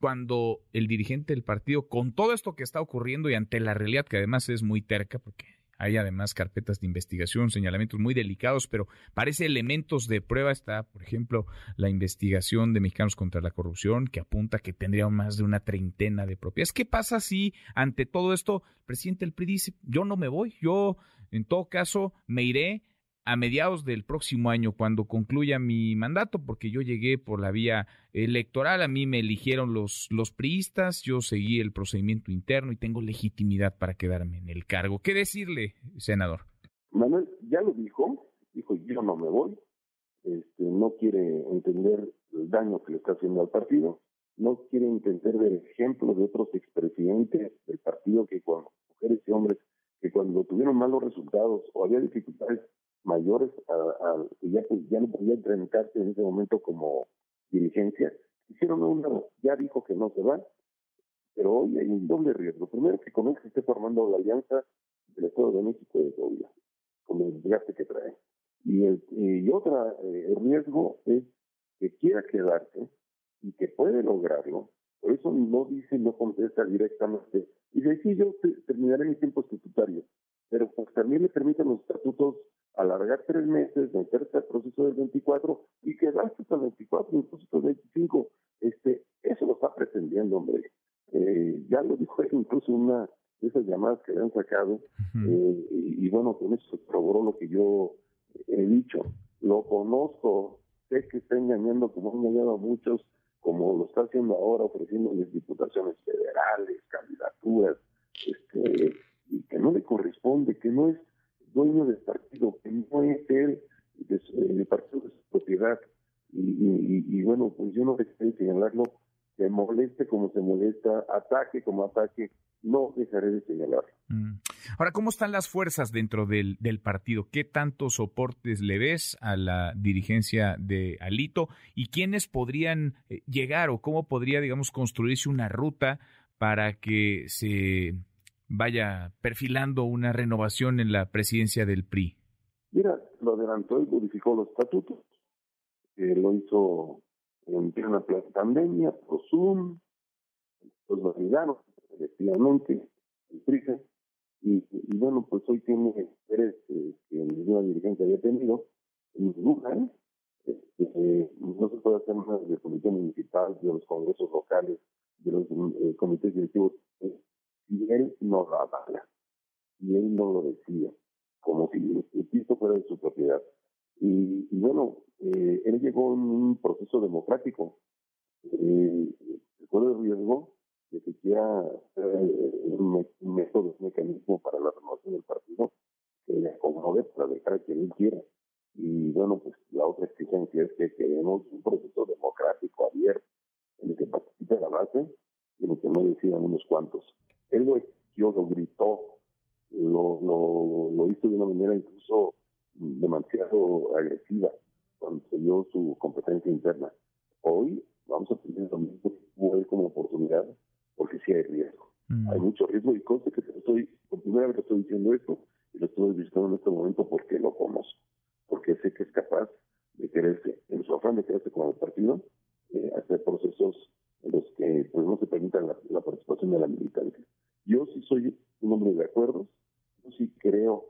Cuando el dirigente del partido, con todo esto que está ocurriendo y ante la realidad que además es muy terca, porque hay además carpetas de investigación, señalamientos muy delicados, pero parece elementos de prueba. Está, por ejemplo, la investigación de Mexicanos contra la Corrupción, que apunta que tendría más de una treintena de propiedades. ¿Qué pasa si ante todo esto el presidente del PRI dice, yo no me voy, yo en todo caso me iré a mediados del próximo año, cuando concluya mi mandato, porque yo llegué por la vía electoral, a mí me eligieron los, los priistas, yo seguí el procedimiento interno y tengo legitimidad para quedarme en el cargo. ¿Qué decirle, senador? Manuel ya lo dijo, dijo yo no me voy, este, no quiere entender el daño que le está haciendo al partido, no quiere entender el ejemplo de otros expresidentes del partido que con mujeres y hombres que cuando tuvieron malos resultados o había dificultades mayores a, que ya, pues, ya no podía enfrentarse en ese momento como, dirigencia, hicieron una, ya dijo que no se va, pero hoy hay un doble riesgo. Primero que con él se esté formando la alianza del Estado de México de Puebla, con el desgaste que trae. Y, el, y otra, eh, el riesgo es que quiera quedarse y que puede lograrlo, por eso no dice, no contesta directamente. Y dice, sí, yo terminaré mi tiempo estatutario, pero pues también le permiten los estatutos alargar tres meses, meterse al proceso del 24 y quedarse hasta el 24, incluso hasta el 25. Este, eso lo está pretendiendo, hombre. Eh, ya lo dijo incluso una de esas llamadas que le han sacado, eh, y, bueno, con eso se probó lo que yo he dicho. Lo conozco, sé que está engañando como han engañado a muchos, como lo está haciendo ahora, ofreciéndoles diputaciones federales, candidaturas, este, y que no le corresponde, que no es dueño del partido, que no es él el partido de su propiedad. Y, y, bueno, pues yo no dejaré de señalarlo, que moleste como se molesta, ataque como ataque, no dejaré de señalarlo. Mm. Ahora, ¿cómo están las fuerzas dentro del, del, partido? ¿Qué tantos soportes le ves a la dirigencia de Alito? ¿Y quiénes podrían eh, llegar o cómo podría, digamos, construirse una ruta para que se vaya perfilando una renovación en la presidencia del PRI? Mira, lo adelantó y modificó los estatutos. lo hizo en plena pandemia, por los validaron, efectivamente, el PRI. Y, bueno, pues hoy tiene interés eh, que ninguna dirigencia había tenido, ninguna, ¿eh? Este, no se puede hacer nada del comité municipal, de los congresos locales, de los eh, comités directivos y él no lo avala, y él no lo decía, como si piso fuera de su propiedad. Y, bueno, eh, él llegó en un proceso democrático. Eh, el riesgo de que quiera un, método, un mecanismo para la renovación del partido que le acomode para dejar a quien él quiera. Y bueno, pues la otra exigencia es que queremos un proceso democrático abierto en el que participe la base y en el que no decidan unos cuantos. Él lo exigió, lo gritó, lo, lo, lo hizo de una manera incluso demasiado agresiva cuando se dio su competencia interna. Hoy vamos a tener lo mismo como oportunidad porque sí hay riesgo. Mm. Hay mucho riesgo y cosa que estoy, por primera vez estoy diciendo esto y lo estoy visitando en este momento porque lo conozco, porque sé que es capaz de quererse, en su afán de quererse con el partido, eh, hacer procesos en los que pues, no se permita la participación de la militancia. Yo sí soy un hombre de acuerdos, yo sí creo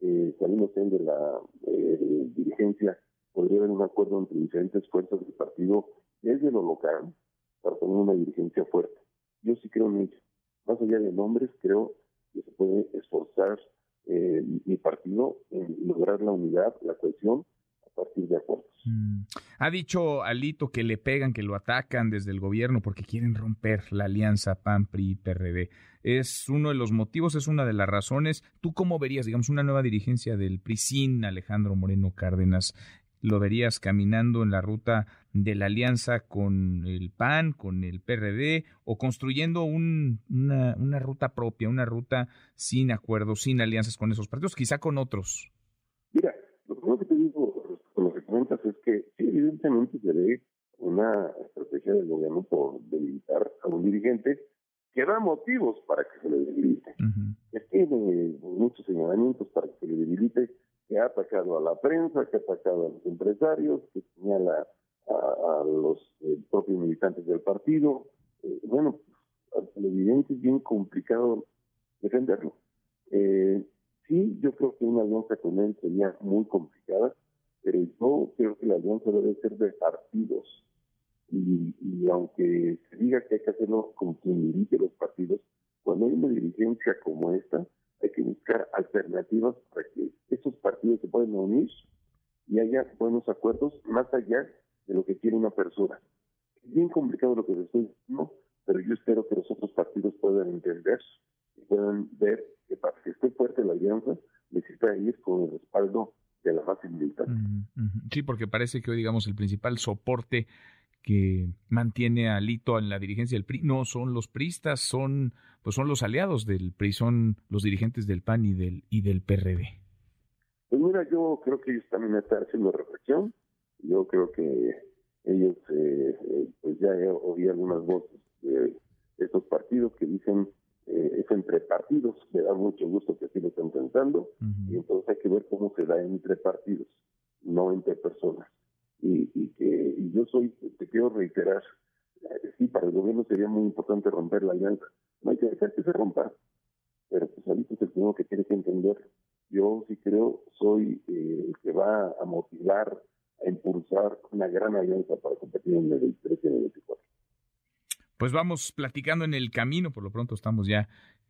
que saliendo de la eh, dirigencia podría haber un acuerdo entre diferentes fuerzas del partido desde lo local para tener una dirigencia fuerte. Yo sí creo en ello. Más allá de nombres, creo que se puede esforzar eh, mi partido en lograr la unidad, la cohesión Mm. Ha dicho Alito que le pegan, que lo atacan desde el gobierno porque quieren romper la alianza PAN-PRI-PRD. Es uno de los motivos, es una de las razones. ¿Tú cómo verías, digamos, una nueva dirigencia del PRI sin Alejandro Moreno Cárdenas? ¿Lo verías caminando en la ruta de la alianza con el PAN, con el PRD, o construyendo una, una ruta propia, una ruta sin acuerdos, sin alianzas con esos partidos, quizá con otros? Mira, lo primero que te digo con lo que comentas es que sí, evidentemente se ve una estrategia del gobierno por debilitar a un dirigente que da motivos para que se le debilite. que tiene muchos señalamientos para que se le debilite, que ha atacado a la prensa, que ha atacado a los empresarios, que señala a, los eh, propios militantes del partido. Eh, bueno, al evidente es bien complicado defenderlo. Eh, sí, yo creo que una alianza con él sería muy complicada pero yo creo que la alianza debe ser de partidos. Y, aunque se diga que hay que hacerlo con quien dirige los partidos, cuando hay una dirigencia como esta, hay que buscar alternativas para que esos partidos se puedan unir y haya buenos acuerdos más allá de lo que quiere una persona. Es bien complicado lo que estoy diciendo, pero yo espero que los otros partidos puedan entender y puedan ver que para que esté fuerte la alianza necesita ir con el respaldo de la base militar. Sí, porque parece que hoy, digamos, el principal soporte que mantiene a Lito en la dirigencia del PRI no son los pristas, son pues son los aliados del PRI, son los dirigentes del PAN y del y del PRD. Pues mira, yo creo que ellos también están haciendo reflexión. Yo creo que ellos, eh, eh, pues ya oí algunas voces de estos partidos que dicen eh, es entre partidos, me da mucho gusto que así lo estén pensando, y entonces hay que ver cómo se da entre partidos, no entre personas. Y, y que y yo soy, te quiero reiterar, sí, para el gobierno sería muy importante romper la alianza, no hay que dejar que se rompa, pero pues ahorita es el primero que tiene que entender. Yo sí creo, soy el que va a motivar a impulsar una gran alianza para competir en el 23 y en el 24. Pues vamos platicando en el camino, por lo pronto estamos ya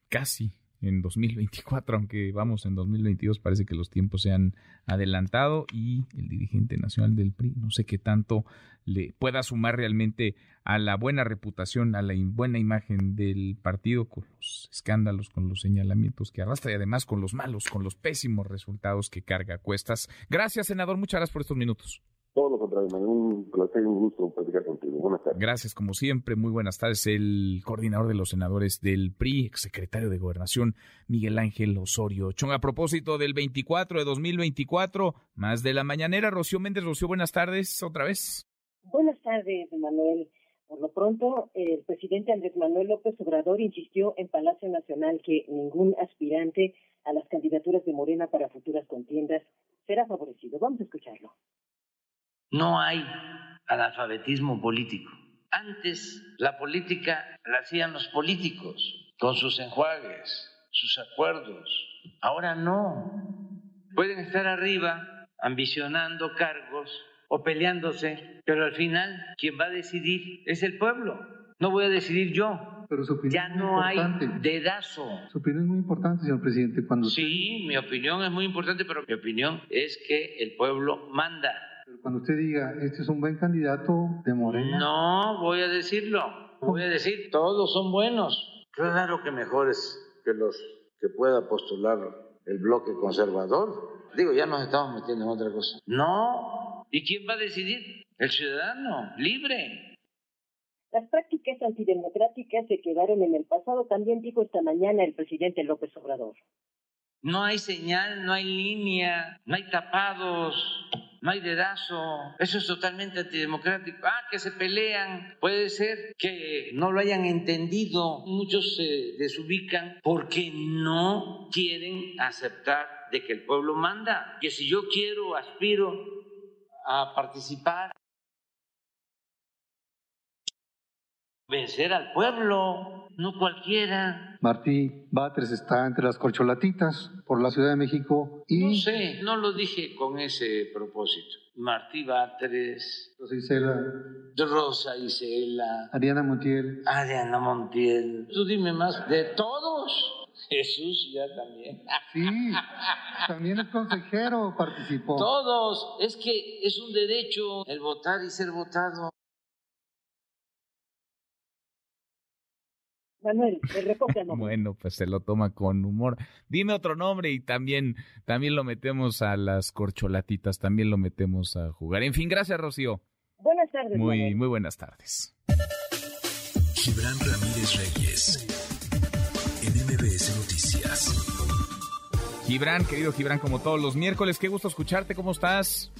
casi en 2024, aunque vamos en 2022, parece que los tiempos se han adelantado y el dirigente nacional del PRI, no sé qué tanto le pueda sumar realmente a la buena reputación, a la buena imagen del partido con los escándalos, con los señalamientos que arrastra y además con los malos, con los pésimos resultados que carga cuestas. Gracias, senador, muchas gracias por estos minutos. Todo lo contrario, un placer y un gusto platicar contigo. Buenas tardes. Gracias, como siempre. Muy buenas tardes. El coordinador de los senadores del PRI, exsecretario de Gobernación, Miguel Ángel Osorio Chong. A propósito del 24 de 2024, más de la mañanera, Rocío Méndez. Rocío, buenas tardes otra vez. Buenas tardes, Manuel. Por lo pronto, el presidente Andrés Manuel López Obrador insistió en Palacio Nacional que ningún aspirante a las candidaturas de Morena para futuras contiendas será favorecido. Vamos a escucharlo. No hay analfabetismo político. Antes la política la hacían los políticos con sus enjuagues, sus acuerdos. Ahora no. Pueden estar arriba ambicionando cargos o peleándose, pero al final quien va a decidir es el pueblo. No voy a decidir yo. Pero su opinión ya no hay dedazo. Su opinión es muy importante, señor presidente. Cuando sí, mi opinión es muy importante, pero mi opinión es que el pueblo manda. Pero cuando usted diga, este es un buen candidato de Morena. No, voy a decirlo. Voy a decir, todos son buenos. Claro que mejores que los que pueda postular el bloque conservador. Digo, ya nos estamos metiendo en otra cosa. No. ¿Y quién va a decidir? El ciudadano, libre. Las prácticas antidemocráticas se quedaron en el pasado, también dijo esta mañana el presidente López Obrador. No hay señal, no hay línea, no hay tapados, no hay dedazo. Eso es totalmente antidemocrático. Ah, que se pelean. Puede ser que no lo hayan entendido. Muchos se desubican porque no quieren aceptar de que el pueblo manda. Que si yo quiero, aspiro a participar, vencer al pueblo, no cualquiera. Martí Batres está entre las corcholatitas por la Ciudad de México y... No sé, no lo dije con ese propósito. Martí Batres, Rosa Isela, Rosa Isela, Ariana Montiel, Ariana Montiel. Tú dime más, de todos. Jesús ya también. Sí, también es consejero, participó. Todos, es que es un derecho el votar y ser votado. Manuel, el Bueno, pues se lo toma con humor. Dime otro nombre y también, también lo metemos a las corcholatitas, también lo metemos a jugar. En fin, gracias, Rocío. Buenas tardes. Muy, muy buenas tardes. Gibran Ramírez Reyes, en MBS Noticias. Gibran, querido Gibran, como todos los miércoles, qué gusto escucharte, ¿cómo estás?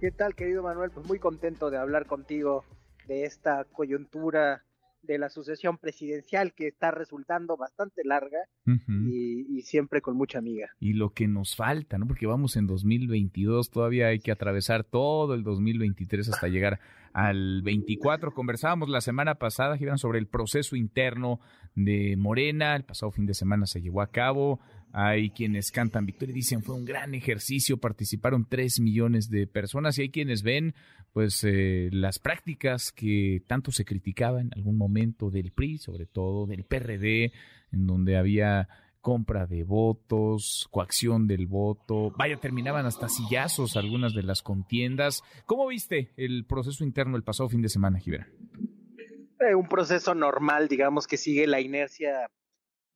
¿Qué tal, querido Manuel? Pues muy contento de hablar contigo de esta coyuntura de la sucesión presidencial que está resultando bastante larga y, siempre con mucha amiga. Y lo que nos falta, ¿no? Porque vamos en 2022, todavía hay que atravesar todo el 2023 hasta llegar al 24. Conversábamos la semana pasada, Gibran, sobre el proceso interno de Morena. El pasado fin de semana se llevó a cabo. Hay quienes cantan victoria y dicen fue un gran ejercicio, participaron tres millones de personas y hay quienes ven pues eh, las prácticas que tanto se criticaban en algún momento del PRI, sobre todo del PRD, en donde había compra de votos, coacción del voto, vaya, terminaban hasta sillazos algunas de las contiendas. ¿Cómo viste el proceso interno el pasado fin de semana, Gibera? Eh, un proceso normal, digamos, que sigue la inercia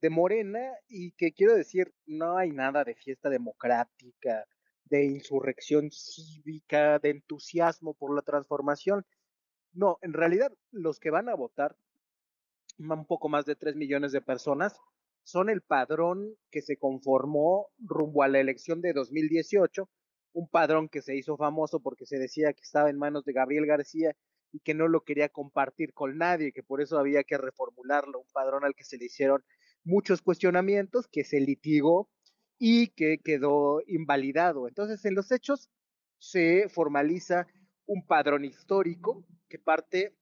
de Morena y que quiero decir, no hay nada de fiesta democrática, de insurrección cívica, de entusiasmo por la transformación. No, en realidad los que van a votar, un poco más de 3 millones de personas, son el padrón que se conformó rumbo a la elección de 2018, un padrón que se hizo famoso porque se decía que estaba en manos de Gabriel García y que no lo quería compartir con nadie, que por eso había que reformularlo, un padrón al que se le hicieron muchos cuestionamientos, que se litigó y que quedó invalidado. Entonces, en los hechos se formaliza un padrón histórico que parte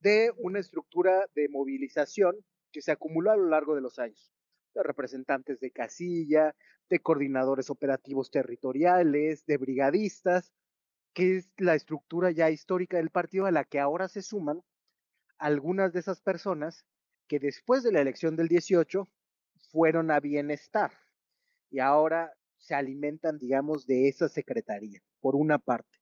de una estructura de movilización que se acumuló a lo largo de los años, de representantes de casilla, de coordinadores operativos territoriales, de brigadistas, que es la estructura ya histórica del partido a la que ahora se suman algunas de esas personas que después de la elección del 18 fueron a bienestar y ahora se alimentan, digamos, de esa secretaría, por una parte.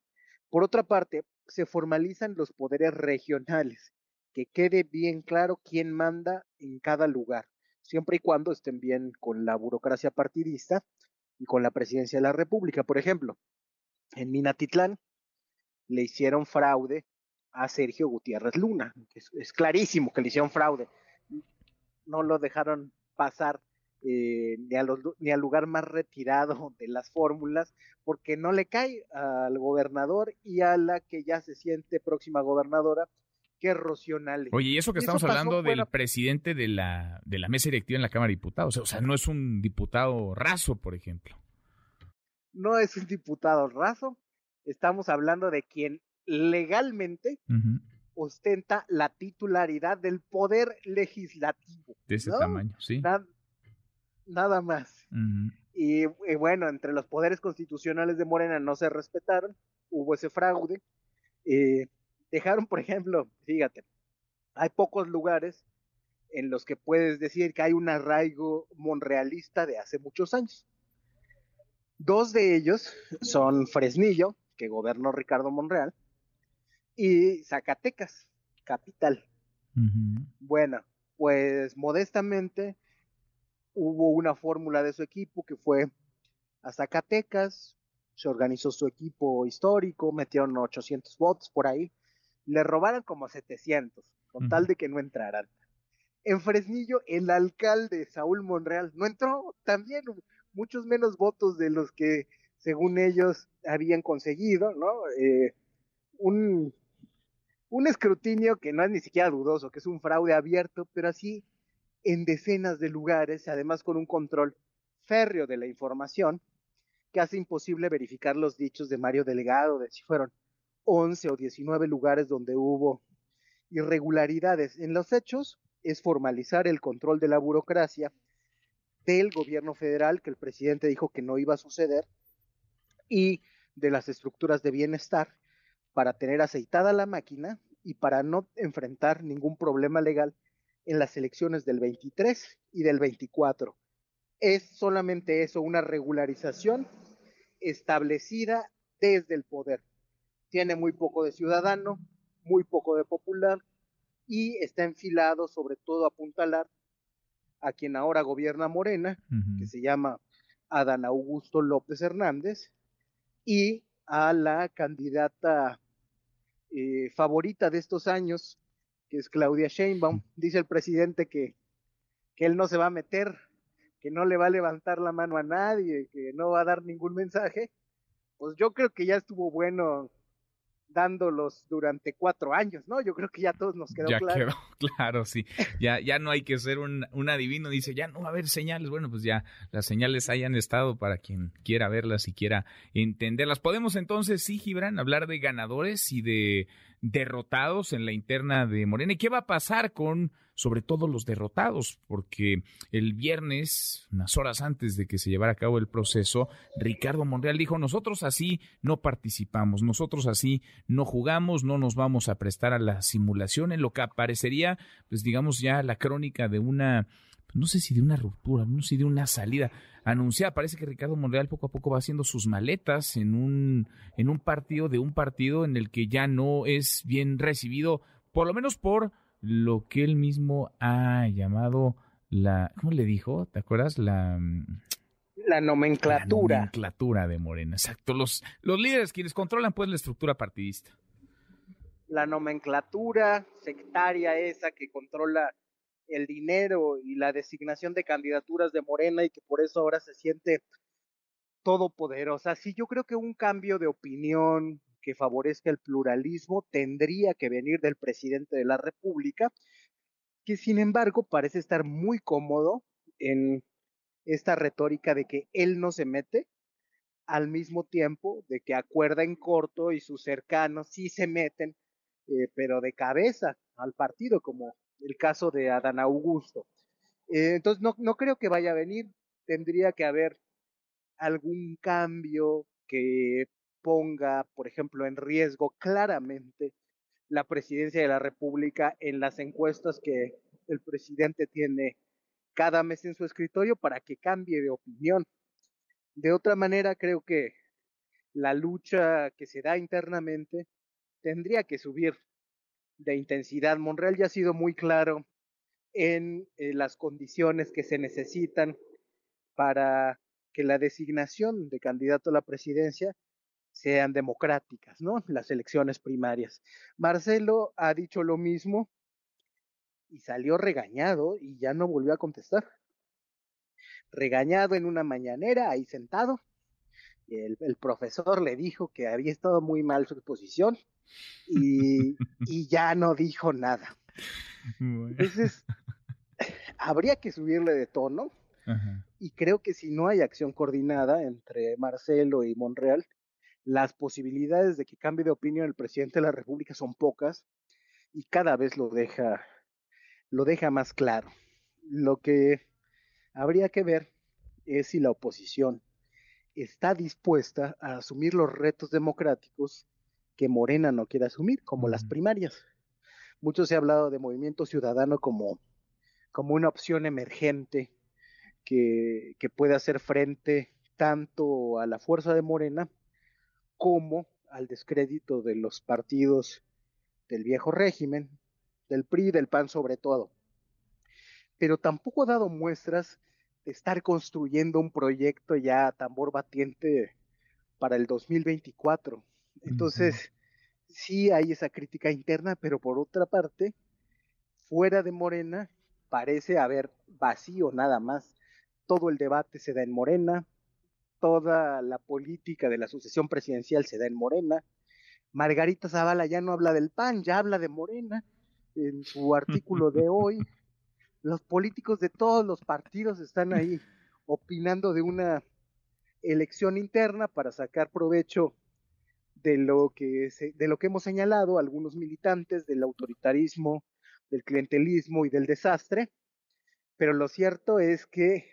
Por otra parte, se formalizan los poderes regionales, que quede bien claro quién manda en cada lugar, siempre y cuando estén bien con la burocracia partidista y con la presidencia de la República. Por ejemplo, en Minatitlán le hicieron fraude a Sergio Gutiérrez Luna. Es, es clarísimo que le hicieron fraude. No lo dejaron pasar eh, ni, a ni al lugar más retirado de las fórmulas, porque no le cae al gobernador y a la que ya se siente próxima gobernadora, que es Rocío Oye, y eso que estamos hablando del presidente de la, de la mesa directiva en la Cámara de Diputados, o sea, no es un diputado raso, por ejemplo. No es un diputado raso, estamos hablando de quien legalmente ostenta la titularidad del poder legislativo. De ese tamaño, sí. Nada, más. y, bueno, entre los poderes constitucionales de Morena no se respetaron, hubo ese fraude. Eh, dejaron, por ejemplo, fíjate, hay pocos lugares en los que puedes decir que hay un arraigo monrealista de hace muchos años. Dos de ellos son Fresnillo, que gobernó Ricardo Monreal, y Zacatecas, capital. Bueno, pues modestamente hubo una fórmula de su equipo que fue a Zacatecas, se organizó su equipo histórico, metieron 800 votos por ahí, le robaron como 700, con tal de que no entraran. En Fresnillo, el alcalde Saúl Monreal no entró, también muchos menos votos de los que según ellos habían conseguido, ¿no? Eh, un, un escrutinio que no es ni siquiera dudoso, que es un fraude abierto, pero así en decenas de lugares, además con un control férreo de la información, que hace imposible verificar los dichos de Mario Delegado, de si fueron 11 o 19 lugares donde hubo irregularidades. En los hechos es formalizar el control de la burocracia del gobierno federal, que el presidente dijo que no iba a suceder, y de las estructuras de bienestar para tener aceitada la máquina y para no enfrentar ningún problema legal en las elecciones del 23 y del 24. Es solamente eso, una regularización establecida desde el poder. Tiene muy poco de ciudadano, muy poco de popular y está enfilado sobre todo a apuntalar a quien ahora gobierna Morena, que se llama Adán Augusto López Hernández, y a la candidata eh, favorita de estos años, que es Claudia Sheinbaum. Dice el presidente que, que él no se va a meter, que no le va a levantar la mano a nadie, que no va a dar ningún mensaje. Pues yo creo que ya estuvo bueno dándolos durante cuatro años, ¿no? Yo creo que ya todos nos quedó ya claro. Quedó, claro, sí. Ya, ya no hay que ser un, un, adivino, dice, ya no va a haber señales. Bueno, pues ya las señales hayan estado para quien quiera verlas y quiera entenderlas. Podemos entonces, sí, Gibran, hablar de ganadores y de derrotados en la interna de Morena. ¿Y qué va a pasar con, sobre todo, los derrotados? Porque el viernes, unas horas antes de que se llevara a cabo el proceso, Ricardo Monreal dijo, nosotros así no participamos, nosotros así no jugamos, no nos vamos a prestar a la simulación, en lo que aparecería, pues digamos ya la crónica de una no sé si de una ruptura, no sé si de una salida anunciada. Parece que Ricardo Monreal poco a poco va haciendo sus maletas en un, en un partido de un partido en el que ya no es bien recibido, por lo menos por lo que él mismo ha llamado la, ¿cómo le dijo? ¿Te acuerdas? La... Mm, la nomenclatura. La nomenclatura de Morena, exacto. Los, los líderes quienes controlan pues la estructura partidista. La nomenclatura sectaria esa que controla el dinero y la designación de candidaturas de Morena y que por eso ahora se siente todopoderosa. Sí, yo creo que un cambio de opinión que favorezca el pluralismo tendría que venir del presidente de la República, que sin embargo parece estar muy cómodo en esta retórica de que él no se mete, al mismo tiempo de que acuerda en corto y sus cercanos sí se meten, eh, pero de cabeza al partido, como el caso de Adán Augusto. Eh, entonces no, no creo que vaya a venir, tendría que haber algún cambio que ponga, por ejemplo, en riesgo claramente la presidencia de la República en las encuestas que el presidente tiene cada mes en su escritorio para que cambie de opinión. De otra manera, creo que la lucha que se da internamente tendría que subir de intensidad. Monreal ya ha sido muy claro en eh, las condiciones que se necesitan para que la designación de candidato a la presidencia sean democráticas, ¿no? Las elecciones primarias. Marcelo ha dicho lo mismo y salió regañado y ya no volvió a contestar. Regañado en una mañanera, ahí sentado. El, el profesor le dijo que había estado muy mal su exposición y, y ya no dijo nada. Entonces, habría que subirle de tono. Y creo que si no hay acción coordinada entre Marcelo y Monreal, las posibilidades de que cambie de opinión el presidente de la República son pocas y cada vez lo deja lo deja más claro. Lo que habría que ver es si la oposición está dispuesta a asumir los retos democráticos que Morena no quiere asumir, como las primarias. Mucho se ha hablado de movimiento ciudadano como, como una opción emergente que, que puede hacer frente tanto a la fuerza de Morena como al descrédito de los partidos del viejo régimen, del PRI, del PAN sobre todo. Pero tampoco ha dado muestras de estar construyendo un proyecto ya tambor batiente para el 2024. Entonces, sí hay esa crítica interna, pero por otra parte, fuera de Morena, parece haber vacío nada más. Todo el debate se da en Morena, toda la política de la sucesión presidencial se da en Morena. Margarita Zavala ya no habla del PAN, ya habla de Morena en su artículo de hoy. Los políticos de todos los partidos están ahí opinando de una elección interna para sacar provecho de lo que de lo que hemos señalado algunos militantes del autoritarismo, del clientelismo y del desastre, pero lo cierto es que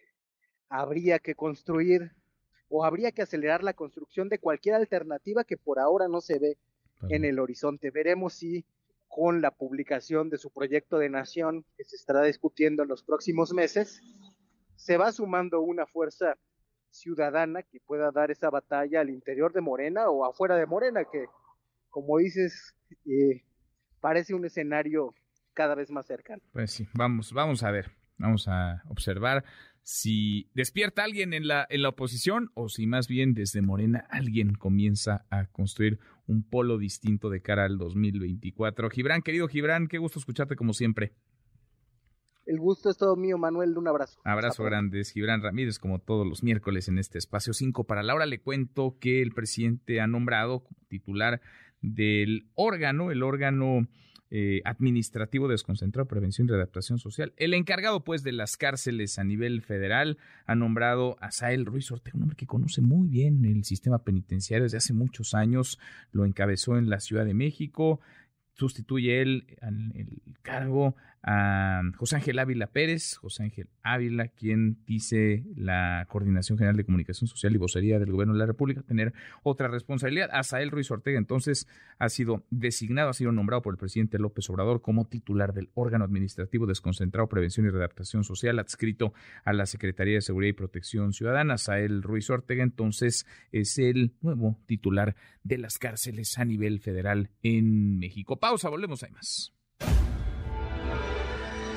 habría que construir o habría que acelerar la construcción de cualquier alternativa que por ahora no se ve en el horizonte. Veremos si con la publicación de su proyecto de nación que se estará discutiendo en los próximos meses, se va sumando una fuerza ciudadana que pueda dar esa batalla al interior de Morena o afuera de Morena, que como dices, eh, parece un escenario cada vez más cercano. Pues sí, vamos, vamos a ver, vamos a observar si despierta alguien en la, en la oposición o si más bien desde Morena alguien comienza a construir un polo distinto de cara al 2024. Gibran, querido Gibran, qué gusto escucharte como siempre. El gusto es todo mío, Manuel. Un abrazo. Abrazo grande. Gibran Ramírez, como todos los miércoles en este espacio 5 para Laura. Le cuento que el presidente ha nombrado como titular del órgano, el órgano eh, administrativo desconcentrado, prevención y adaptación social. El encargado, pues, de las cárceles a nivel federal ha nombrado a Sael Ruiz Ortega, un hombre que conoce muy bien el sistema penitenciario desde hace muchos años, lo encabezó en la Ciudad de México, sustituye él en el cargo a José Ángel Ávila Pérez, José Ángel Ávila, quien dice la Coordinación General de Comunicación Social y Vocería del Gobierno de la República tener otra responsabilidad. Asael Ruiz Ortega entonces ha sido designado, ha sido nombrado por el presidente López Obrador como titular del órgano administrativo desconcentrado Prevención y Redactación Social adscrito a la Secretaría de Seguridad y Protección Ciudadana. Asael Ruiz Ortega entonces es el nuevo titular de las cárceles a nivel federal en México. Pausa, volvemos a más.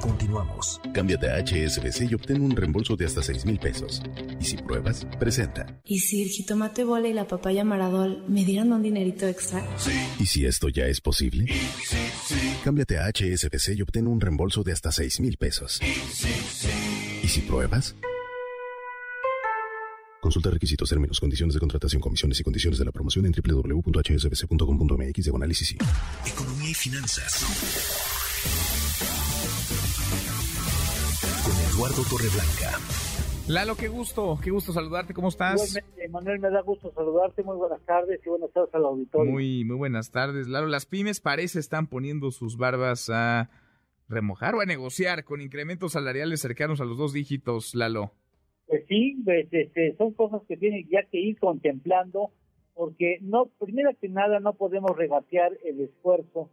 Continuamos. Cámbiate a HSBC y obtén un reembolso de hasta 6 mil pesos. Y si pruebas, presenta. ¿Y si el jitomate bola y la papaya maradol me dieran un dinerito extra? Sí. ¿Y si esto ya es posible? Sí, sí, Cámbiate a HSBC y obtén un reembolso de hasta 6 mil pesos. ¿Y si pruebas? Consulta requisitos, términos, condiciones de contratación, comisiones y condiciones de la promoción en www.hsbc.com.mx de análisis. Economía y finanzas. Eduardo Torreblanca. Lalo, qué gusto, qué gusto saludarte, ¿cómo estás? Igualmente, Manuel, me da gusto saludarte, muy buenas tardes y buenas tardes al auditorio. Muy, muy buenas tardes, Lalo. Las pymes parece están poniendo sus barbas a remojar o a negociar con incrementos salariales cercanos a los dos dígitos, Lalo. Pues sí, pues, este, son cosas que tienen ya que ir contemplando, porque no, primero que nada no podemos regatear el esfuerzo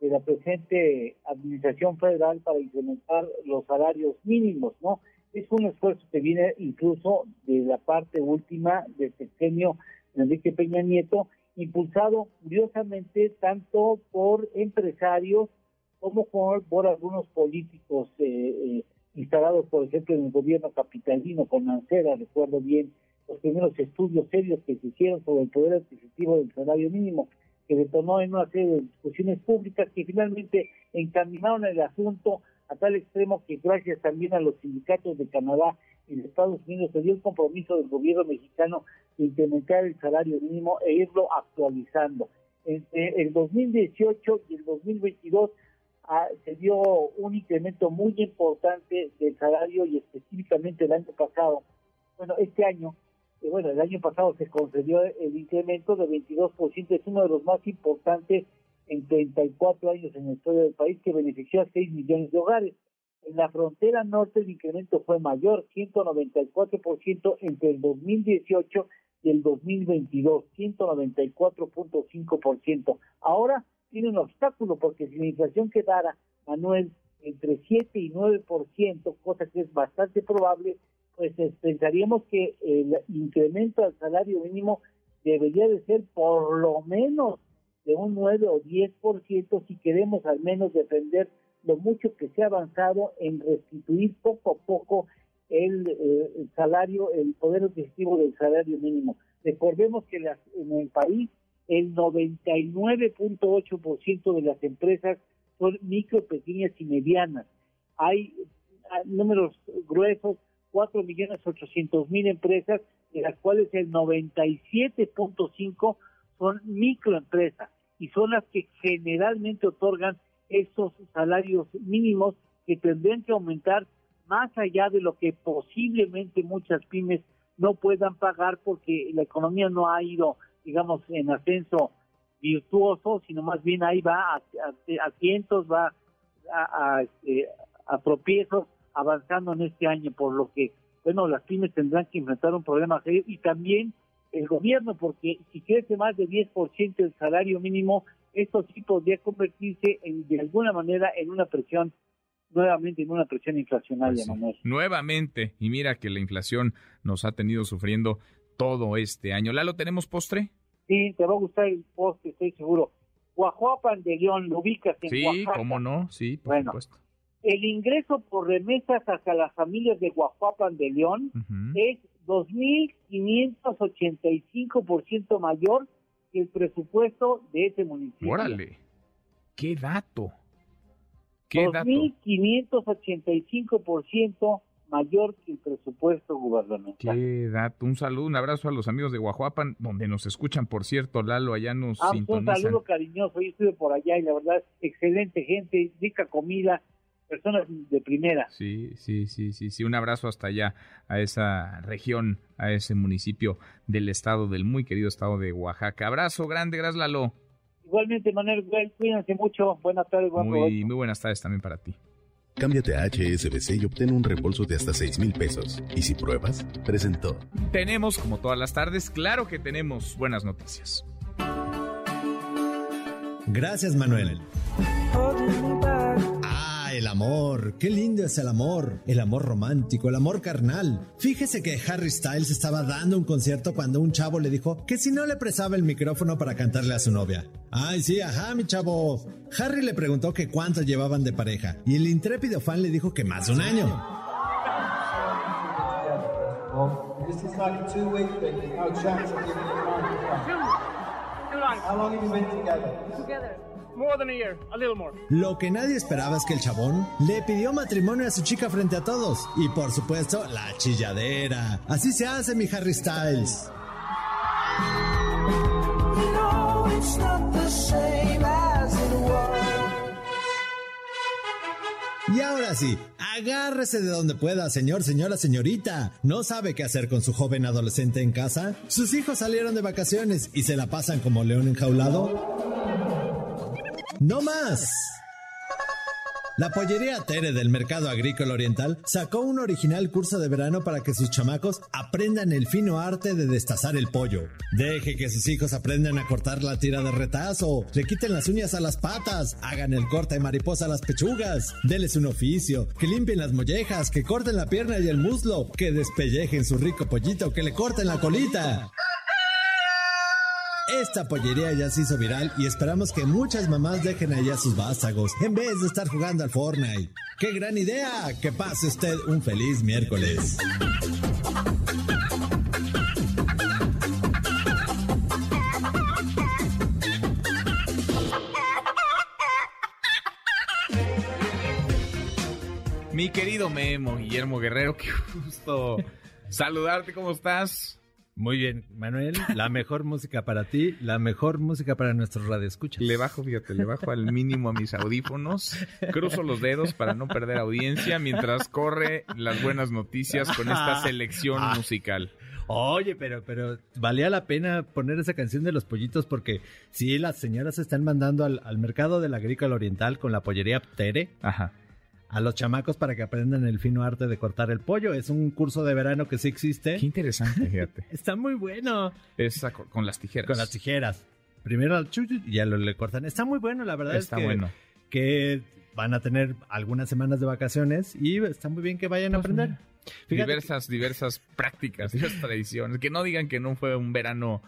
de la presente administración federal para incrementar los salarios mínimos, ¿no? Es un esfuerzo que viene incluso de la parte última del sexenio de Enrique Peña Nieto, impulsado curiosamente tanto por empresarios como por, algunos políticos eh, eh, instalados, por ejemplo, en el gobierno capitalino con Mancera, recuerdo bien los primeros estudios serios que se hicieron sobre el poder adquisitivo del salario mínimo, que detonó en una serie de discusiones públicas que finalmente encaminaron el asunto a tal extremo que gracias también a los sindicatos de Canadá y de Estados Unidos se dio el compromiso del gobierno mexicano de incrementar el salario mínimo e irlo actualizando. Entre el 2018 y el 2022 ah, se dio un incremento muy importante del salario y específicamente el año pasado. Bueno, este año, eh, bueno, el año pasado se concedió el incremento de 22%, es uno de los más importantes en 34 años en la historia del país que benefició a 6 millones de hogares. En la frontera norte el incremento fue mayor, 194% entre el 2018 y el 2022, 194.5%. Ahora tiene un obstáculo porque si la inflación quedara, Manuel, entre 7 y 9%, cosa que es bastante probable, pues pensaríamos que el incremento al salario mínimo debería de ser por lo menos de un 9 o 10% si queremos al menos defender lo mucho que se ha avanzado en restituir poco a poco el, eh, salario, el poder adquisitivo del salario mínimo. Recordemos que las, en el país el 99.8% de las empresas son micro, pequeñas y medianas. Hay, hay números gruesos, 4.800.000 empresas, de las cuales el 97.5 son microempresas y son las que generalmente otorgan estos salarios mínimos que tendrían que aumentar más allá de lo que posiblemente muchas pymes no puedan pagar porque la economía no ha ido, digamos, en ascenso virtuoso, sino más bien ahí va a, a, cientos, va a, a, este, a tropiezos avanzando en este año, por lo que, bueno, las pymes tendrán que enfrentar un problema serio y también el gobierno, porque si crece más de 10% el salario mínimo, esto sí podría convertirse en, de alguna manera en una presión, nuevamente en una presión inflacionaria, pues sí. Nuevamente, y mira que la inflación nos ha tenido sufriendo todo este año. ¿Lalo, tenemos postre? Sí, te va a gustar el postre, estoy seguro. Guajuapan de León, lo ubicas en Sí, Oaxaca. cómo no, sí, por Bueno, supuesto. El ingreso por remesas hacia las familias de Guajuapan de León es 2.585% mayor que el presupuesto de ese municipio. Órale, qué dato. ¿Qué dato? 2.585% mayor que el presupuesto gubernamental. Qué dato. Un saludo, un abrazo a los amigos de Guajuapan, donde nos escuchan, por cierto, Lalo, allá nos Ah, un saludo cariñoso, yo estuve por allá y la verdad, excelente gente, rica comida, personas de primera. Sí, sí, sí, sí, sí. Un abrazo hasta allá, a esa región, a ese municipio del estado, del muy querido estado de Oaxaca. Abrazo grande, gracias Lalo. Igualmente, Manuel, cuídense mucho, buenas tardes, buen Muy, muy buenas tardes también para ti. Cámbiate a HSBC y obtén un reembolso de hasta 6 mil pesos. Y si pruebas, presentó. Tenemos, como todas las tardes, claro que tenemos buenas noticias. Gracias, Manuel. El amor. Qué lindo es el amor. El amor romántico, el amor carnal. Fíjese que Harry Styles estaba dando un concierto cuando un chavo le dijo que si no le prestaba el micrófono para cantarle a su novia. Ay, sí, ajá, mi chavo. Harry le preguntó que cuánto llevaban de pareja y el intrépido fan le dijo que más de un año. Lo que nadie esperaba es que el chabón le pidió matrimonio a su chica frente a todos. Y por supuesto, la chilladera. Así se hace, mi Harry Styles. Y ahora sí, agárrese de donde pueda, señor, señora, señorita. ¿No sabe qué hacer con su joven adolescente en casa? ¿Sus hijos salieron de vacaciones y se la pasan como león enjaulado? ¡No más! La pollería Tere del Mercado Agrícola Oriental sacó un original curso de verano para que sus chamacos aprendan el fino arte de destazar el pollo. Deje que sus hijos aprendan a cortar la tira de retazo, le quiten las uñas a las patas, hagan el corte de mariposa a las pechugas, deles un oficio, que limpien las mollejas, que corten la pierna y el muslo, que despellejen su rico pollito, que le corten la colita. Esta pollería ya se hizo viral y esperamos que muchas mamás dejen allá sus vástagos en vez de estar jugando al Fortnite. ¡Qué gran idea! Que pase usted un feliz miércoles. Mi querido Memo, Guillermo Guerrero, qué gusto saludarte, ¿cómo estás? Muy bien, Manuel, la mejor música para ti, la mejor música para nuestros radioescuchas. Le bajo, fíjate, le bajo al mínimo a mis audífonos, cruzo los dedos para no perder audiencia mientras corre las buenas noticias con esta selección Ah. musical. Oye, pero, pero valía la pena poner esa canción de los pollitos porque sí, las señoras se están mandando al, al mercado del agrícola oriental con la pollería Tere. Ajá. A los chamacos para que aprendan el fino arte de cortar el pollo. Es un curso de verano que sí existe. Qué interesante, fíjate. Está muy bueno. Co- con las tijeras. Con las tijeras. Primero al chuchu y ya lo le cortan. Está muy bueno, la verdad Está es que, bueno. que van a tener algunas semanas de vacaciones y está muy bien que vayan a aprender. Fíjate diversas, diversas prácticas, diversas tradiciones. Que no digan que no fue un verano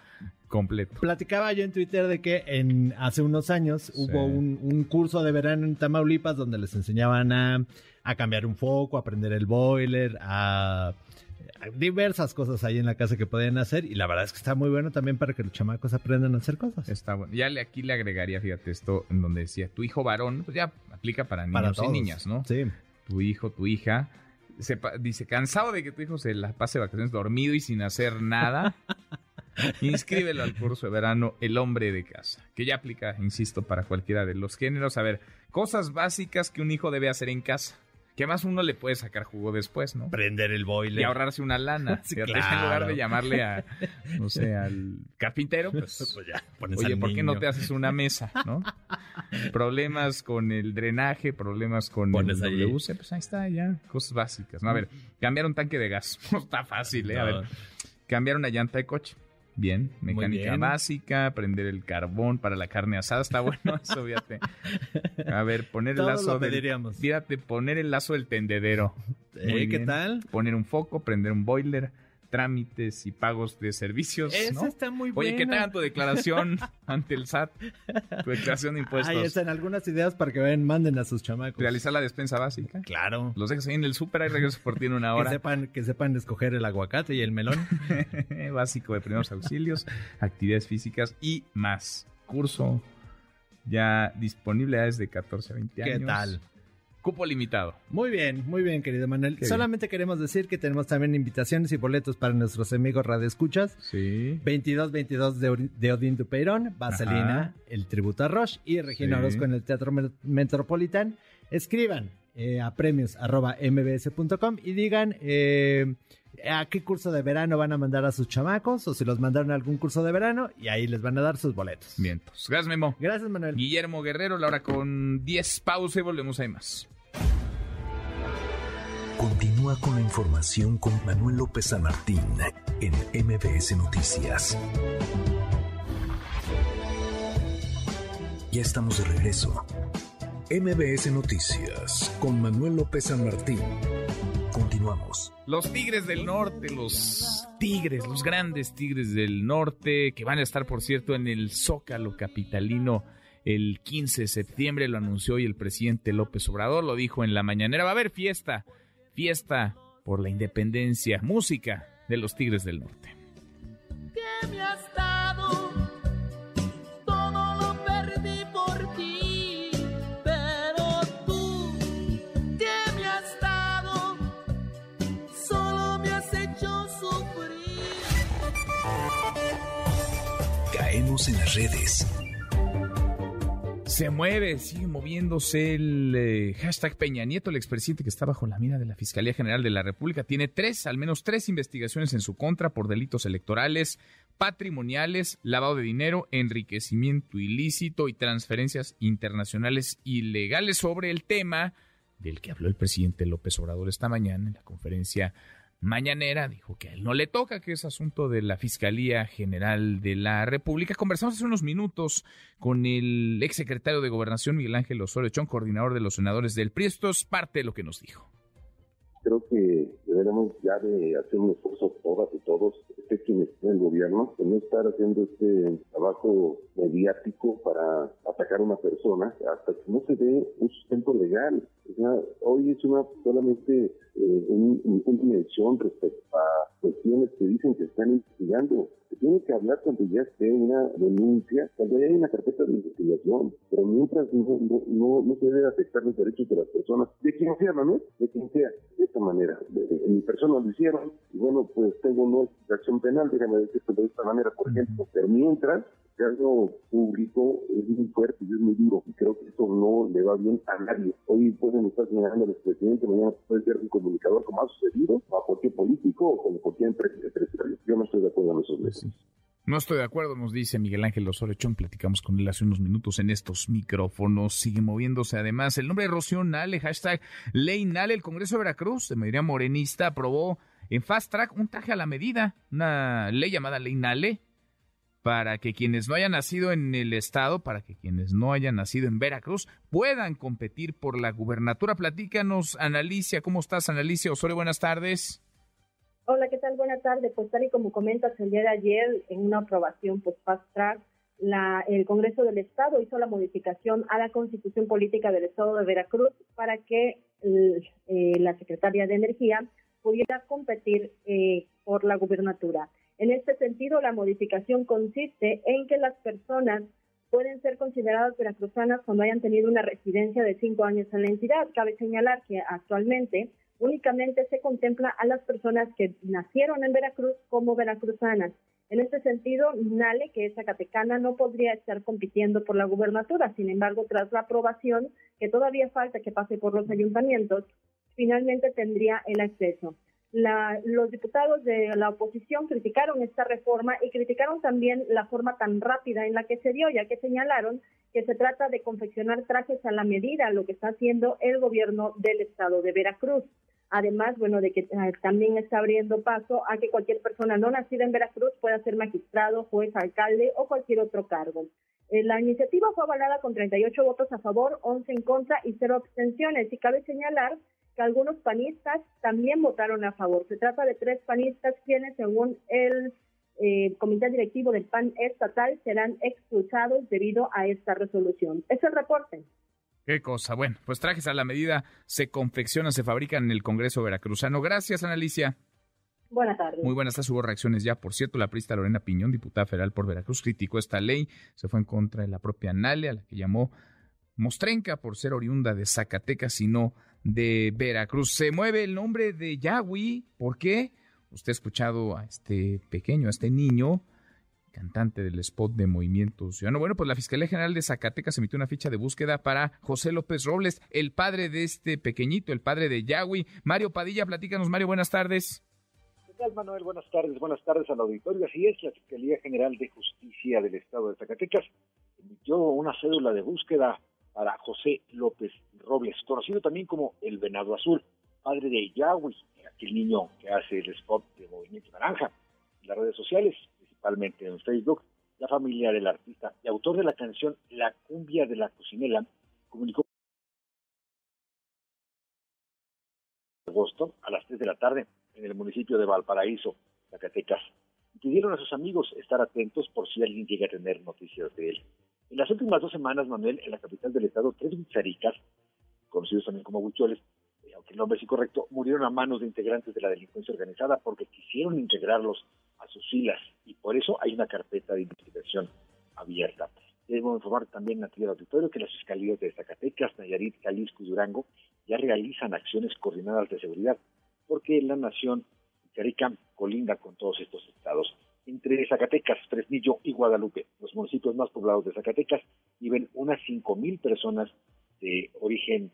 completo. Platicaba yo en Twitter de que en hace unos años hubo un, un curso de verano en Tamaulipas donde les enseñaban a, a cambiar un foco, a prender el boiler, a, diversas cosas ahí en la casa que podían hacer y la verdad es que está muy bueno también para que los chamacos aprendan a hacer cosas. Está bueno. Ya le, aquí le agregaría, fíjate, esto en donde decía tu hijo varón, pues ya aplica para niños Para y niñas, ¿no? Sí. Tu hijo, tu hija. Sepa- dice, cansado de que tu hijo se la pase vacaciones dormido y sin hacer nada. Inscríbelo al curso de verano El hombre de casa, que ya aplica, insisto, para cualquiera de los géneros. A ver, cosas básicas que un hijo debe hacer en casa. Que además uno le puede sacar jugo después, ¿no? Prender el boiler. Y ahorrarse una lana. Sí, claro. En lugar de llamarle a, no sé, al carpintero, pues, Pues ya, pones oye, al ¿por qué no te haces una mesa, no? problemas con el drenaje, problemas con Pones el. WC, pues ahí está, ya, cosas básicas, ¿no? A ver, cambiar un tanque de gas, no está fácil, ¿eh? A No. ver, cambiar una llanta de coche. Bien, mecánica bien. básica, prender el carbón para la carne asada, está bueno eso, fíjate. A ver, poner el lazo del, fíjate, poner el lazo del tendedero. Eh, ¿qué bien. tal? Poner un foco, prender un boiler, trámites y pagos de servicios, Esa ¿no? está muy Oye, que buena. te hagan tu declaración ante el SAT, tu declaración de impuestos. Ahí están algunas ideas para que vayan, manden a sus chamacos. Realizar la despensa básica. Claro. Los dejas ahí en el súper, ahí regreso por ti en una Que hora. sepan, que sepan escoger el aguacate y el melón. Básico de primeros auxilios, actividades físicas y más. Curso ya disponible desde 14 a 20 ¿Qué años. tal? Cupo limitado. Muy bien, muy bien, querido Manuel. Qué Solamente queremos decir que tenemos también invitaciones y boletos para nuestros amigos radioescuchas. Sí. 22, 22 de, de Odín Dupeirón, Vaselina, Ajá. el tributo a Roche y Regina Sí. Orozco en el Teatro Met- Metropolitan. Escriban eh, a premios arroba mbs.com y digan eh, a qué curso de verano van a mandar a sus chamacos o si los mandaron a algún curso de verano y ahí les van a dar sus boletos. Vientos. Gracias, Memo. Gracias, Manuel. Guillermo Guerrero, la hora con 10 pausa y volvemos ahí más. Continúa con la información con Manuel López San Martín en MBS Noticias. Ya estamos de regreso. MBS Noticias con Manuel López San Martín. Continuamos. Los Tigres del Norte, los Tigres, los grandes Tigres del Norte, que van a estar, por cierto, en el Zócalo Capitalino el 15 de septiembre, lo anunció hoy el presidente López Obrador, lo dijo en la mañanera. Va a haber fiesta, fiesta por la independencia, música de los Tigres del Norte. ¿Qué me has dado? En las redes. Se mueve, sigue moviéndose el eh, hashtag Peña Nieto, el expresidente que está bajo la mira de la Fiscalía General de la República. Tiene tres, al menos tres investigaciones en su contra por delitos electorales, patrimoniales, lavado de dinero, enriquecimiento ilícito y transferencias internacionales ilegales sobre el tema del que habló el presidente López Obrador esta mañana en la conferencia mañanera, dijo que a él no le toca, que es asunto de la Fiscalía General de la República. Conversamos hace unos minutos con el exsecretario de Gobernación, Miguel Ángel Osorio Chón, coordinador de los senadores del PRI. Esto es parte de lo que nos dijo. Creo que deberemos ya de hacer un esfuerzo todas y todos, este quien esté en el gobierno, de no estar haciendo este trabajo mediático para atacar a una persona hasta que no se dé un sustento legal. O sea, hoy es una solamente eh, un, una dimensión respecto a cuestiones que dicen que están investigando. Se tiene que hablar cuando ya esté una denuncia, cuando ya hay una carpeta de investigación, pero mientras no, no, no, no se debe afectar los derechos de las personas, de quien sea, ¿no? De quien sea, de esta manera. De, de, mi persona lo hicieron, y bueno, pues tengo una acción penal, déjame decirlo de esta manera, por ejemplo, pero mientras algo público es muy fuerte y es muy duro y creo que eso no le va bien a nadie. Hoy pueden estar señalando al expresidente, mañana puede ser un comunicador como ha sucedido, a cualquier político o con cualquier empresario. Yo no estoy de acuerdo en esos meses. No estoy de acuerdo, nos dice Miguel Ángel Osorio Chón. Platicamos con él hace unos minutos en estos micrófonos. Sigue moviéndose además el nombre de Rocío Nale, hashtag Ley Nale. El Congreso de Veracruz, de mayoría morenista, aprobó en fast track un traje a la medida, una ley llamada Ley Nale, para que quienes no hayan nacido en el estado, para que quienes no hayan nacido en Veracruz, puedan competir por la gubernatura. Platícanos, Analicia, ¿cómo estás, Analicia Osorio? Buenas tardes. Hola, ¿qué tal? Buenas tardes. Pues tal y como comentas, el día de ayer, en una aprobación pues fast track, la, el Congreso del Estado hizo la modificación a la Constitución Política del Estado de Veracruz para que eh, la Secretaría de Energía pudiera competir eh, por la gubernatura. En este sentido, la modificación consiste en que las personas pueden ser consideradas veracruzanas cuando hayan tenido una residencia de cinco años en la entidad. Cabe señalar que actualmente únicamente se contempla a las personas que nacieron en Veracruz como veracruzanas. En este sentido, Nale, que es zacatecana, no podría estar compitiendo por la gubernatura. Sin embargo, tras la aprobación, que todavía falta que pase por los ayuntamientos, finalmente tendría el acceso. La, los diputados de la oposición criticaron esta reforma y criticaron también la forma tan rápida en la que se dio, ya que señalaron que se trata de confeccionar trajes a la medida, lo que está haciendo el gobierno del estado de Veracruz. Además, bueno, de que eh, también está abriendo paso a que cualquier persona no nacida en Veracruz pueda ser magistrado, juez, alcalde o cualquier otro cargo. Eh, la iniciativa fue avalada con 38 votos a favor, 11 en contra y cero abstenciones. Y cabe señalar que algunos panistas también votaron a favor. Se trata de tres panistas quienes, según el eh, comité directivo del PAN estatal, serán expulsados debido a esta resolución. Es el reporte. Qué cosa. Bueno, pues trajes a la medida se confeccionan, se fabrican en el Congreso Veracruzano. Gracias, Analicia. Buenas tardes. Muy buenas tardes. Hubo reacciones ya. Por cierto, la prista Lorena Piñón, diputada federal por Veracruz, criticó esta ley. Se fue en contra de la propia Nale, a la que llamó Mostrenca por ser oriunda de Zacatecas y no de Veracruz. Se mueve el nombre de Yahweh. ¿Por qué? Usted ha escuchado a este pequeño, a este niño, cantante del spot de Movimiento Ciudadano. Bueno, pues la Fiscalía General de Zacatecas emitió una ficha de búsqueda para José López Robles, el padre de este pequeñito, el padre de Yahweh. Mario Padilla, platícanos, Mario, buenas tardes. ¿Qué tal, Manuel? Buenas tardes. Buenas tardes al auditorio. Así es, la Fiscalía General de Justicia del Estado de Zacatecas emitió una cédula de búsqueda para José López Robles, conocido también como el Venado Azul, padre de Yahweh, aquel niño que hace el spot de Movimiento Naranja, en las redes sociales, principalmente en Facebook, la familia del artista y autor de la canción La cumbia de la cocinela, comunicó en agosto a las 3 de la tarde en el municipio de Valparaíso, Zacatecas, y pidieron a sus amigos estar atentos por si alguien llega a tener noticias de él. En las últimas dos semanas, Manuel, en la capital del estado, tres huicharicas, conocidos también como huicholes, eh, aunque el nombre es incorrecto, murieron a manos de integrantes de la delincuencia organizada porque quisieron integrarlos a sus filas y por eso hay una carpeta de investigación abierta. Debo informar también a ti del auditorio que las fiscalías de Zacatecas, Nayarit, Jalisco y Durango ya realizan acciones coordinadas de seguridad porque la nación Carica colinda con todos estos estados. Entre Zacatecas, Fresnillo y Guadalupe, los municipios más poblados de Zacatecas, viven unas 5.000 personas de origen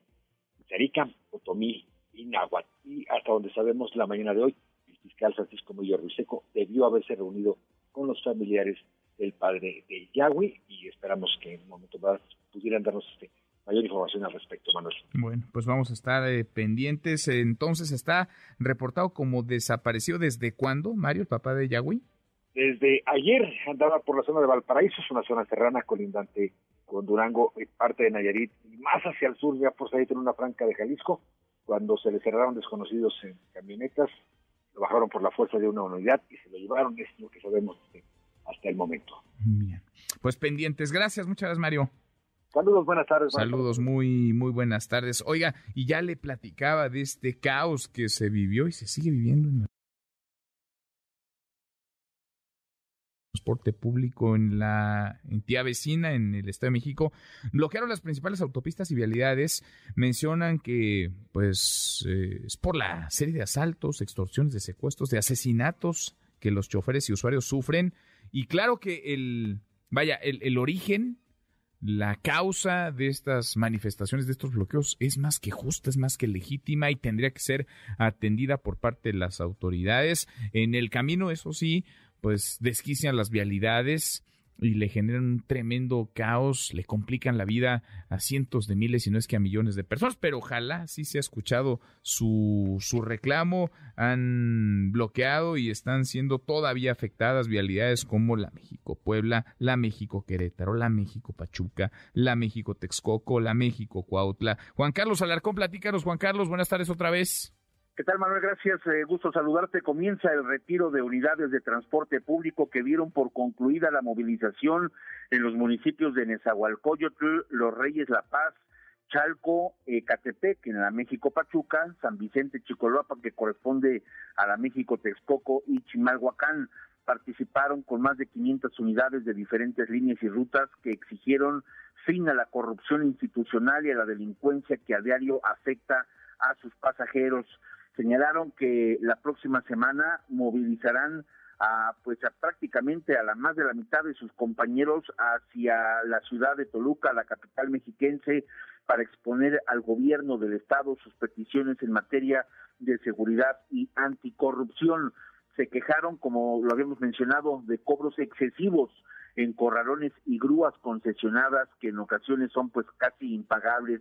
Carica, Otomí y Náhuatl. Y hasta donde sabemos la mañana de hoy, el fiscal Francisco Murillo Ruiseco debió haberse reunido con los familiares del padre de Yahweh y esperamos que en un momento más pudieran darnos este, mayor información al respecto, Manuel. Bueno, pues vamos a estar eh, pendientes. Entonces, ¿está reportado como desaparecido desde cuándo, Mario, el papá de Yahweh? Desde ayer andaba por la zona de Valparaíso, es una zona serrana colindante con Durango, parte de Nayarit, y más hacia el sur, ya por ahí en una franca de Jalisco, cuando se le cerraron desconocidos en camionetas, lo bajaron por la fuerza de una unidad y se lo llevaron, es lo que sabemos hasta el momento. Bien, pues pendientes. Gracias, muchas gracias, Mario. Saludos, buenas tardes. Saludos, muy, muy buenas tardes. Oiga, y ya le platicaba de este caos que se vivió y se sigue viviendo en el transporte público en la entidad vecina, en el Estado de México. Bloquearon las principales autopistas y vialidades. Mencionan que, pues, eh, es por la serie de asaltos, extorsiones, de secuestros, de asesinatos que los choferes y usuarios sufren. Y claro que el, vaya, el, el origen la causa de estas manifestaciones, de estos bloqueos, es más que justa, es más que legítima y tendría que ser atendida por parte de las autoridades. En el camino, eso sí, pues desquician las vialidades y le generan un tremendo caos, le complican la vida a cientos de miles, y no es que a millones de personas, pero ojalá sí se ha escuchado su, su reclamo, han bloqueado y están siendo todavía afectadas vialidades como la México-Puebla, la México-Querétaro, la México-Pachuca, la México-Texcoco, la México-Cuautla. Juan Carlos Alarcón, platícanos, Juan Carlos, buenas tardes otra vez. ¿Qué tal, Manuel? Gracias. Eh, gusto saludarte. Comienza el retiro de unidades de transporte público que dieron por concluida la movilización en los municipios de Nezahualcóyotl, Los Reyes La Paz, Chalco, Ecatepec, en la México Pachuca, San Vicente Chicolapa, que corresponde a la México Texcoco y Chimalhuacán. Participaron con más de 500 unidades de diferentes líneas y rutas que exigieron fin a la corrupción institucional y a la delincuencia que a diario afecta a sus pasajeros señalaron que la próxima semana movilizarán a pues a prácticamente a la más de la mitad de sus compañeros hacia la ciudad de Toluca, la capital mexiquense, para exponer al gobierno del estado sus peticiones en materia de seguridad y anticorrupción. Se quejaron, como lo habíamos mencionado, de cobros excesivos en corralones y grúas concesionadas que en ocasiones son pues casi impagables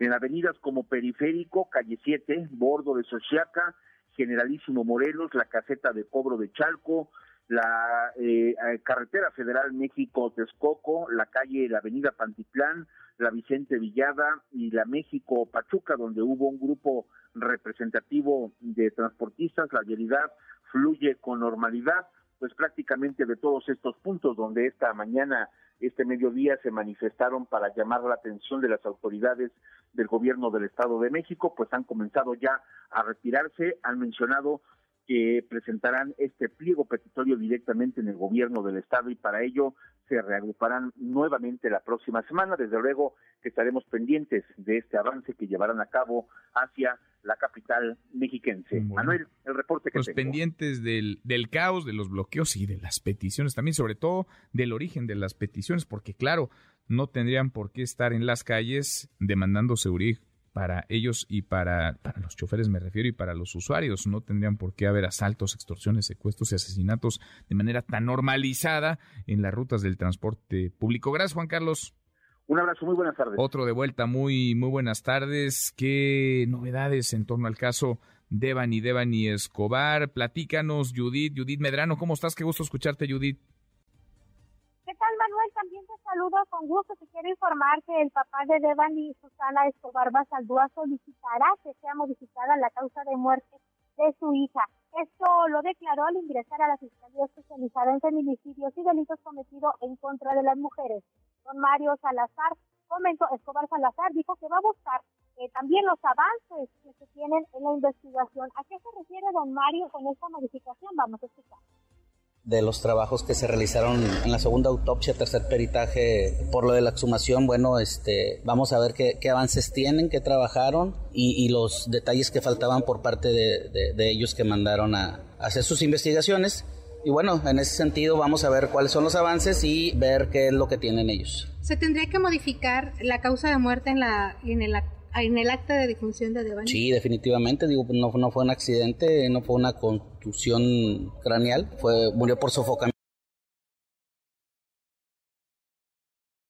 en avenidas como Periférico, Calle 7, Bordo de Xochiaca, Generalísimo Morelos, la caseta de cobro de Chalco, la eh, carretera federal México-Texcoco, la calle, la avenida Pantitlán, la Vicente Villada y la México Pachuca, donde hubo un grupo representativo de transportistas, la vialidad fluye con normalidad, pues prácticamente de todos estos puntos donde esta mañana este mediodía se manifestaron para llamar la atención de las autoridades del gobierno del Estado de México, pues han comenzado ya a retirarse, han mencionado que presentarán este pliego petitorio directamente en el gobierno del estado y para ello se reagruparán nuevamente la próxima semana. Desde luego que estaremos pendientes de este avance que llevarán a cabo hacia la capital mexiquense. Manuel, el reporte que Los pendientes del, del caos, de los bloqueos y de las peticiones, también sobre todo del origen de las peticiones, porque claro, no tendrían por qué estar en las calles demandando seguridad para ellos y para, para los choferes me refiero y para los usuarios. No tendrían por qué haber asaltos, extorsiones, secuestros y asesinatos de manera tan normalizada en las rutas del transporte público. Gracias, Juan Carlos. Un abrazo, muy buenas tardes. Otro de vuelta, muy, muy buenas tardes. ¿Qué novedades en torno al caso Devani, Devani Escobar? Platícanos, Judith, Judith Medrano, ¿cómo estás? Qué gusto escucharte, Judith. ¿Qué tal, saludo con gusto. Te quiero informar que el papá de Devan y Susana Escobar Basaldúa solicitará que sea modificada la causa de muerte de su hija. Esto lo declaró al ingresar a la Fiscalía Especializada en Feminicidios y Delitos Cometidos en contra de las mujeres. Don Mario Salazar comentó, Escobar Salazar dijo que va a buscar eh, también los avances que se tienen en la investigación. ¿A qué se refiere don Mario con esta modificación? Vamos a escuchar de los trabajos que se realizaron en la segunda autopsia, tercer peritaje por lo de la exhumación, bueno, este, vamos a ver qué, qué avances tienen, qué trabajaron y, los detalles que faltaban por parte de, de, ellos que mandaron a, hacer sus investigaciones. Y bueno, en ese sentido vamos a ver cuáles son los avances y ver qué es lo que tienen ellos. ¿Se tendría que modificar la causa de muerte en, la, en el acta de difunción de Devani? Sí, definitivamente, digo, no, no fue un accidente, no fue una contusión craneal, fue murió por sofocamiento.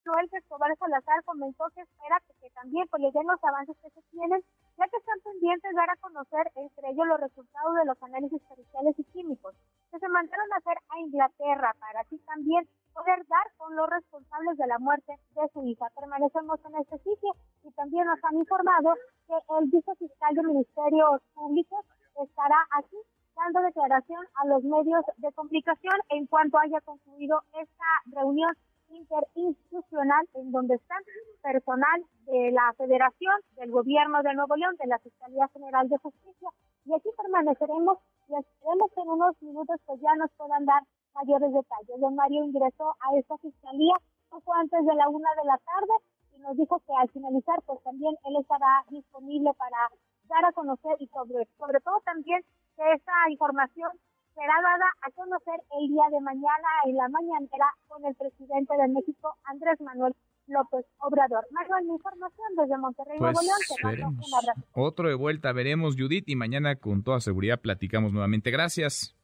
Noel Escobar Salazar comentó que espera que, que también pues, le den los avances que se tienen, ya que están pendientes de dar a conocer entre ellos los resultados de los análisis periciales y químicos que se mandaron a hacer a Inglaterra para así también poder dar con los responsables de la muerte de su hija. Permanecemos en este sitio y también nos han informado que el vicefiscal de Ministerios Públicos estará aquí dando declaración a los medios de comunicación en cuanto haya concluido esta reunión interinstitucional en donde están personal de la Federación, del Gobierno de Nuevo León, de la Fiscalía General de Justicia y aquí permaneceremos y esperemos que en unos minutos pues ya nos puedan dar mayores detalles. Don Mario ingresó a esta fiscalía poco antes de la una de la tarde y nos dijo que al finalizar pues también él estará disponible para dar a conocer y sobre, sobre todo también que esta información será dada a conocer el día de mañana en la mañanera con el presidente de México, Andrés Manuel López Obrador. Manuel, mi información desde Monterrey, pues, Nuevo León. Te veremos. Un abrazo. Otro de vuelta, veremos, Judith, y mañana con toda seguridad platicamos nuevamente. Gracias.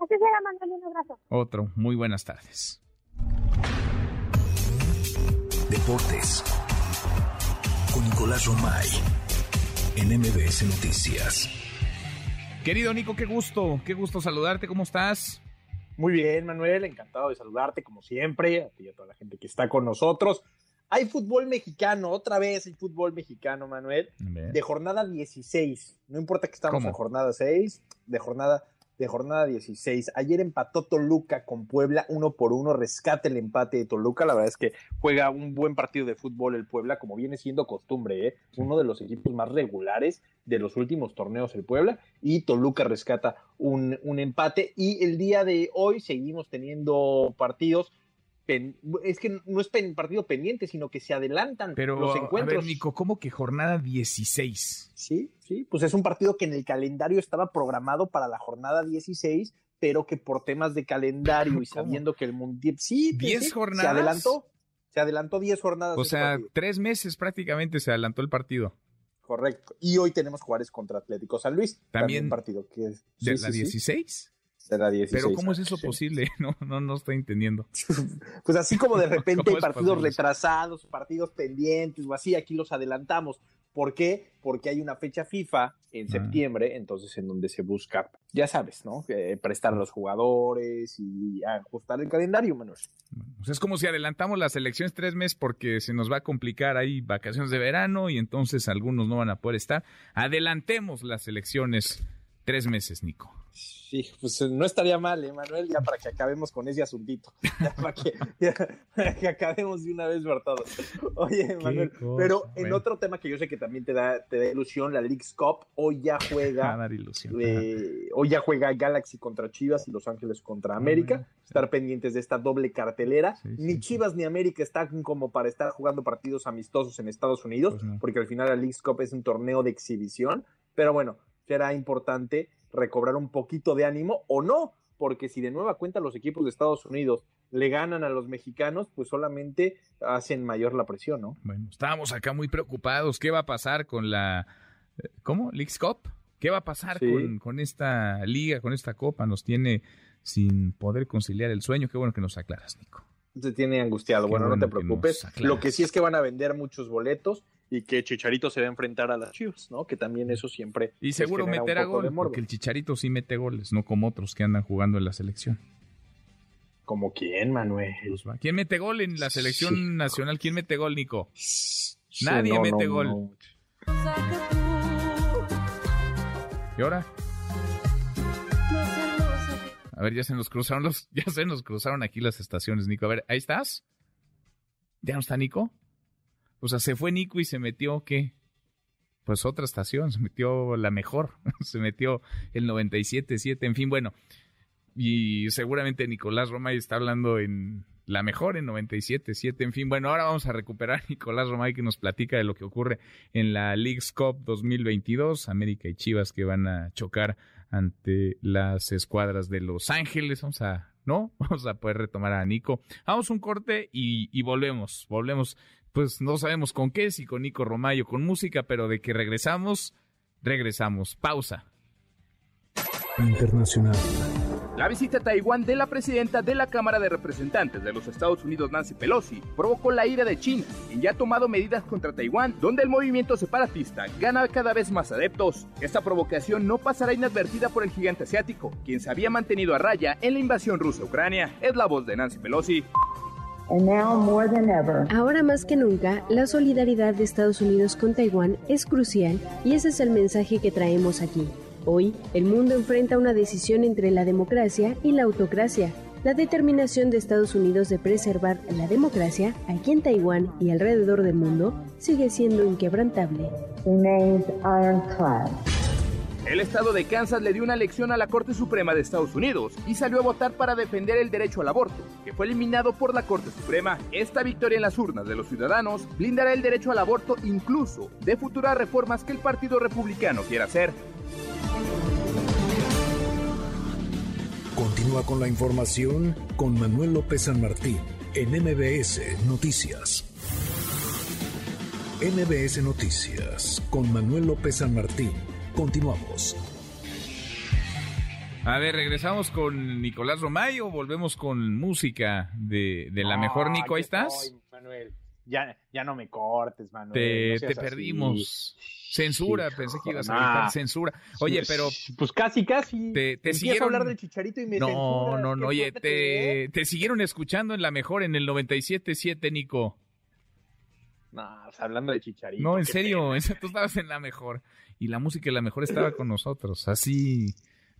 Así será, Manuel, un abrazo. Otro, muy buenas tardes. Deportes con Nicolás Romay en MBS Noticias. Querido Nico, qué gusto, qué gusto saludarte, ¿cómo estás? Muy bien, Manuel, encantado de saludarte como siempre, a ti y a toda la gente que está con nosotros. Hay fútbol mexicano, otra vez hay fútbol mexicano, Manuel, de jornada 16. No importa que estamos ¿Cómo? en jornada 6, de jornada de jornada 16. Ayer empató Toluca con Puebla uno por uno, rescate el empate de Toluca. La verdad es que juega un buen partido de fútbol el Puebla, como viene siendo costumbre, ¿eh? uno de los equipos más regulares de los últimos torneos el Puebla. Y Toluca rescata un, un empate. Y el día de hoy seguimos teniendo partidos. Pen- Es que no es pen- partido pendiente, sino que se adelantan Pero, los a encuentros. ver, Nico, ¿cómo que jornada 16? Sí, sí, pues es un partido que en el calendario estaba programado para la jornada 16, pero que por temas de calendario y sabiendo que el mundial sí, sí, ¿Diez sí, jornadas? se adelantó, se adelantó 10 jornadas. O sea, tres meses prácticamente se adelantó el partido. correcto. Y hoy tenemos Juárez contra Atlético San Luis, También también partido que es ¿De sí, la sí, sí, 16? De la 16. Pero ¿cómo es eso posible? No, no, no estoy entendiendo. Pues así como de repente ¿Cómo hay partidos posible? retrasados, partidos pendientes o así, aquí los adelantamos. ¿Por qué? Porque hay una fecha FIFA en Ah. septiembre, entonces en donde se busca, ya sabes, ¿no? Eh, prestar a los jugadores y ajustar el calendario, Manuel. Sea, es como si adelantamos las elecciones tres meses porque se nos va a complicar ahí vacaciones de verano y entonces algunos no van a poder estar. Adelantemos las elecciones tres meses, Nico. Sí, pues no estaría mal, ¿eh, Manuel? Ya para que acabemos con ese asuntito. Ya para que, ya para que acabemos de una vez por todas. Oye, Manuel, cosa, pero en otro tema que yo sé que también te da, te da ilusión, la League's Cup, hoy ya Va a juega dar ilusión. Eh, hoy ya juega Galaxy contra Chivas y Los Ángeles contra América. Estar pendientes de esta doble cartelera. ni Chivas ni América están como para estar jugando partidos amistosos en Estados Unidos, Pues porque al final la League's Cup es un torneo de exhibición. Pero bueno, será importante recobrar un poquito de ánimo o no, porque si de nueva cuenta los equipos de Estados Unidos le ganan a los mexicanos, pues solamente hacen mayor la presión, ¿no? Bueno, estábamos acá muy preocupados. ¿Qué va a pasar con la... eh, ¿Cómo? ¿Leagues Cup? ¿Qué va a pasar Sí. con, con esta liga, con esta copa? Nos tiene sin poder conciliar el sueño. Qué bueno que nos aclaras, Nico. se tiene angustiado. Qué Bueno, no te preocupes. Lo que sí es que van a vender muchos boletos y que Chicharito se va a enfrentar a las Chivas, ¿no? Que también eso siempre. Y seguro meterá gol, porque el Chicharito sí mete goles, no como otros que andan jugando en la selección. ¿Como quién, Manuel? ¿Quién mete gol en la selección Sí. nacional? ¿Quién mete gol, Nico? Sí, Nadie no, mete no, gol. no. ¿Y ahora? A ver, ya se nos cruzaron los, ya se nos cruzaron aquí las estaciones, Nico. A ver, ¿ahí estás? ¿Ya no está Nico? O sea, se fue Nico y se metió, ¿qué? Pues otra estación, se metió la mejor, se metió el 97.7, en fin, bueno. Y seguramente Nicolás Romay está hablando en la mejor, en 97.7, en fin. Bueno, ahora vamos a recuperar a Nicolás Romay que nos platica de lo que ocurre en la League's Cup 2022, América y Chivas que van a chocar ante las escuadras de Los Ángeles. Vamos a, ¿no? Vamos a poder retomar a Nico. Vamos un corte y, y volvemos, volvemos. Pues no sabemos con qué, si con Nico Romayo, con música, pero de que regresamos, regresamos. Pausa. Internacional. La visita a Taiwán de la presidenta de la Cámara de Representantes de los Estados Unidos, Nancy Pelosi, provocó la ira de China, quien ya ha tomado medidas contra Taiwán, donde el movimiento separatista gana cada vez más adeptos. Esta provocación no pasará inadvertida por el gigante asiático, quien se había mantenido a raya en la invasión rusa a Ucrania. Es la voz de Nancy Pelosi. Ahora más que nunca, la solidaridad de Estados Unidos con Taiwán es crucial y ese es el mensaje que traemos aquí. Hoy, el mundo enfrenta una decisión entre la democracia y la autocracia. La determinación de Estados Unidos de preservar la democracia aquí en Taiwán y alrededor del mundo sigue siendo inquebrantable. El estado de Kansas le dio una lección a la Corte Suprema de Estados Unidos y salió a votar para defender el derecho al aborto, que fue eliminado por la Corte Suprema. Esta victoria en las urnas de los ciudadanos blindará el derecho al aborto incluso de futuras reformas que el Partido Republicano quiera hacer. Continúa con la información con Manuel López San Martín en MBS Noticias. MBS Noticias con Manuel López San Martín. Continuamos. A ver, ¿regresamos con Nicolás Romay o volvemos con música de, de la mejor Nico? ¿Ahí estoy, estás? Manuel. Ya, ya no me cortes, Manuel. Te, no perdimos. Censura, Sí, pensé que ibas a nah. gritar censura. Oye, pero Pues casi, casi. te, te siguieron. a hablar del chicharito y me no, no, ¿qué no, oye, te, te siguieron escuchando en la mejor en el 97.7, Nico. No, pues, hablando de chicharito. No, en serio, esa- tú estabas en la mejor. Y la música de la mejor estaba con nosotros. Así.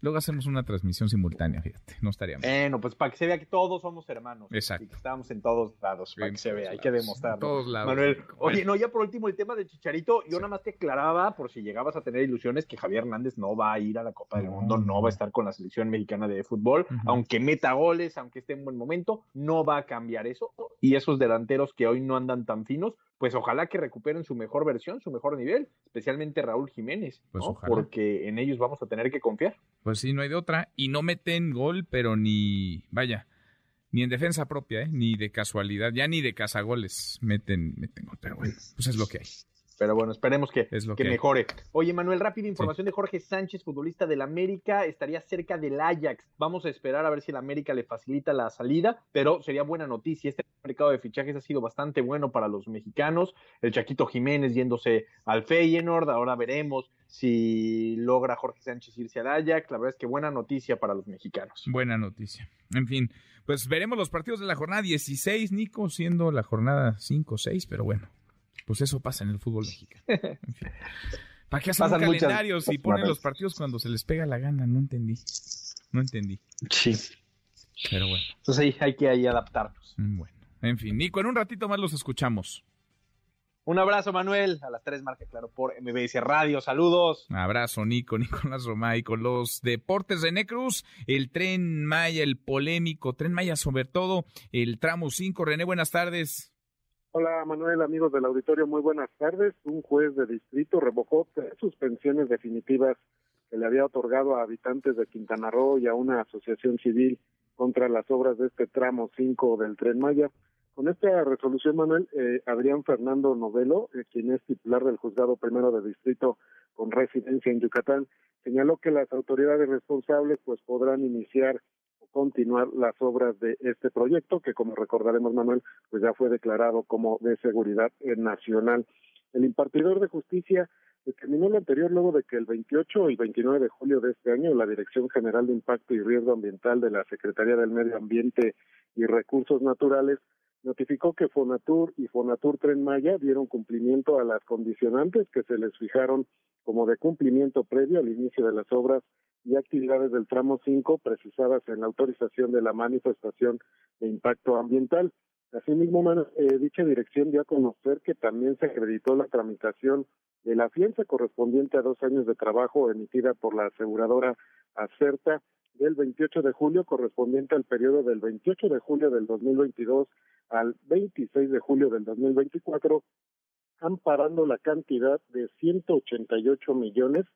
Luego hacemos una transmisión simultánea, fíjate. No estaría mal. Bueno, pues para que se vea que todos somos hermanos. Exacto. Y que estamos en todos lados, para que se vea, hay que demostrarlo. en todos lados, Manuel, oye, no, ya por último el tema del Chicharito, yo nada más te aclaraba, por si llegabas a tener ilusiones, que Javier Hernández no va a ir a la Copa del Mundo, no va a estar con la selección mexicana de fútbol, aunque meta goles, aunque esté en buen momento, no va a cambiar eso. Y esos delanteros que hoy no andan tan finos, pues ojalá que recuperen su mejor versión, su mejor nivel, especialmente Raúl Jiménez, Pues ¿no? ojalá. porque en ellos vamos a tener que confiar. Pues sí, no hay de otra. Y no meten gol, pero ni. Vaya. Ni en defensa propia, ¿eh? Ni de casualidad. Ya ni de cazagoles meten, meten gol. Pero bueno, pues es lo que hay. Pero bueno, esperemos que, Es lo que mejore. Oye, Manuel, rápida información de Jorge Sánchez, futbolista del América, estaría cerca del Ajax. Vamos a esperar a ver si el América le facilita la salida, pero sería buena noticia. Este mercado de fichajes ha sido bastante bueno para los mexicanos. El Chaquito Jiménez yéndose al Feyenoord, ahora veremos si logra Jorge Sánchez irse al Ajax. La verdad es que buena noticia para los mexicanos. Buena noticia. En fin, pues veremos los partidos de la jornada 16, Nico, siendo la jornada 5 6, pero bueno, pues eso pasa en el fútbol mexicano. En fin. ¿Para qué hacen un Pasan muchas calendario si cosas, ponen los partidos cuando se les pega la gana? No entendí. No entendí. Sí. Pero bueno. Entonces ahí hay que ahí adaptarnos. Bueno, en fin, Nico, en un ratito más los escuchamos. Un abrazo, Manuel. A las 3 marca claro por MBS Radio. Saludos. Abrazo, Nico, Nicolás Romay, con los deportes de Necruz, el tren Maya, el polémico tren Maya, sobre todo el tramo 5. René, buenas tardes. Hola Manuel, amigos del auditorio, muy buenas tardes. Un juez de distrito revocó tres suspensiones definitivas que le había otorgado a habitantes de Quintana Roo y a una asociación civil contra las obras de este tramo 5 del Tren Maya. Con esta resolución, Manuel, eh, Adrián Fernando Novelo, eh, quien es titular del juzgado primero de distrito con residencia en Yucatán, señaló que las autoridades responsables pues podrán iniciar continuar las obras de este proyecto, que como recordaremos, Manuel, pues ya fue declarado como de seguridad nacional. El impartidor de justicia Determinó lo anterior luego de que el 28 y 29 de julio de este año la Dirección General de Impacto y Riesgo Ambiental de la Secretaría del Medio Ambiente y Recursos Naturales notificó que Fonatur y Fonatur Tren Maya dieron cumplimiento a las condicionantes que se les fijaron como de cumplimiento previo al inicio de las obras y actividades del tramo 5 precisadas en la autorización de la manifestación de impacto ambiental. Asimismo, eh, dicha dirección dio a conocer que también se acreditó la tramitación de la fianza correspondiente a dos años de trabajo emitida por la aseguradora Acerta del 28 de julio correspondiente al periodo del 28 de julio del 2022 al 26 de julio del 2024, amparando la cantidad de 188 millones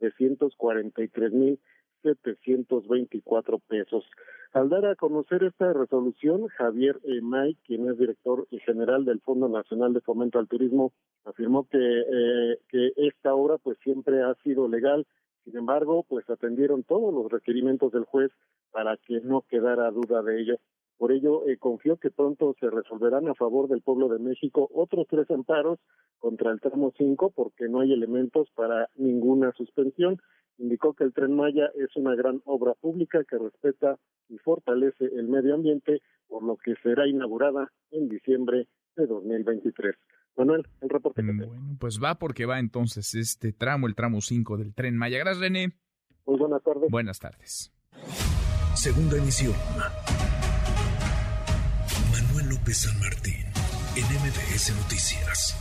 de 143 mil 724 pesos. Al dar a conocer esta resolución, Javier May, quien es director general del Fondo Nacional de Fomento al Turismo, afirmó que, eh, que esta obra pues siempre ha sido legal. Sin embargo, pues atendieron todos los requerimientos del juez para que no quedara duda de ello. Por ello, eh, confío que pronto se resolverán a favor del pueblo de México otros tres amparos contra el tramo 5 porque no hay elementos para ninguna suspensión indicó que el tren Maya es una gran obra pública que respeta y fortalece el medio ambiente, por lo que será inaugurada en diciembre de 2023. Manuel, el reporte. Bueno, pues va porque va entonces este tramo, el tramo 5 del tren Maya. Gracias, René. Muy buenas tardes. Buenas tardes. Segunda emisión. López San Martín, en MBS Noticias.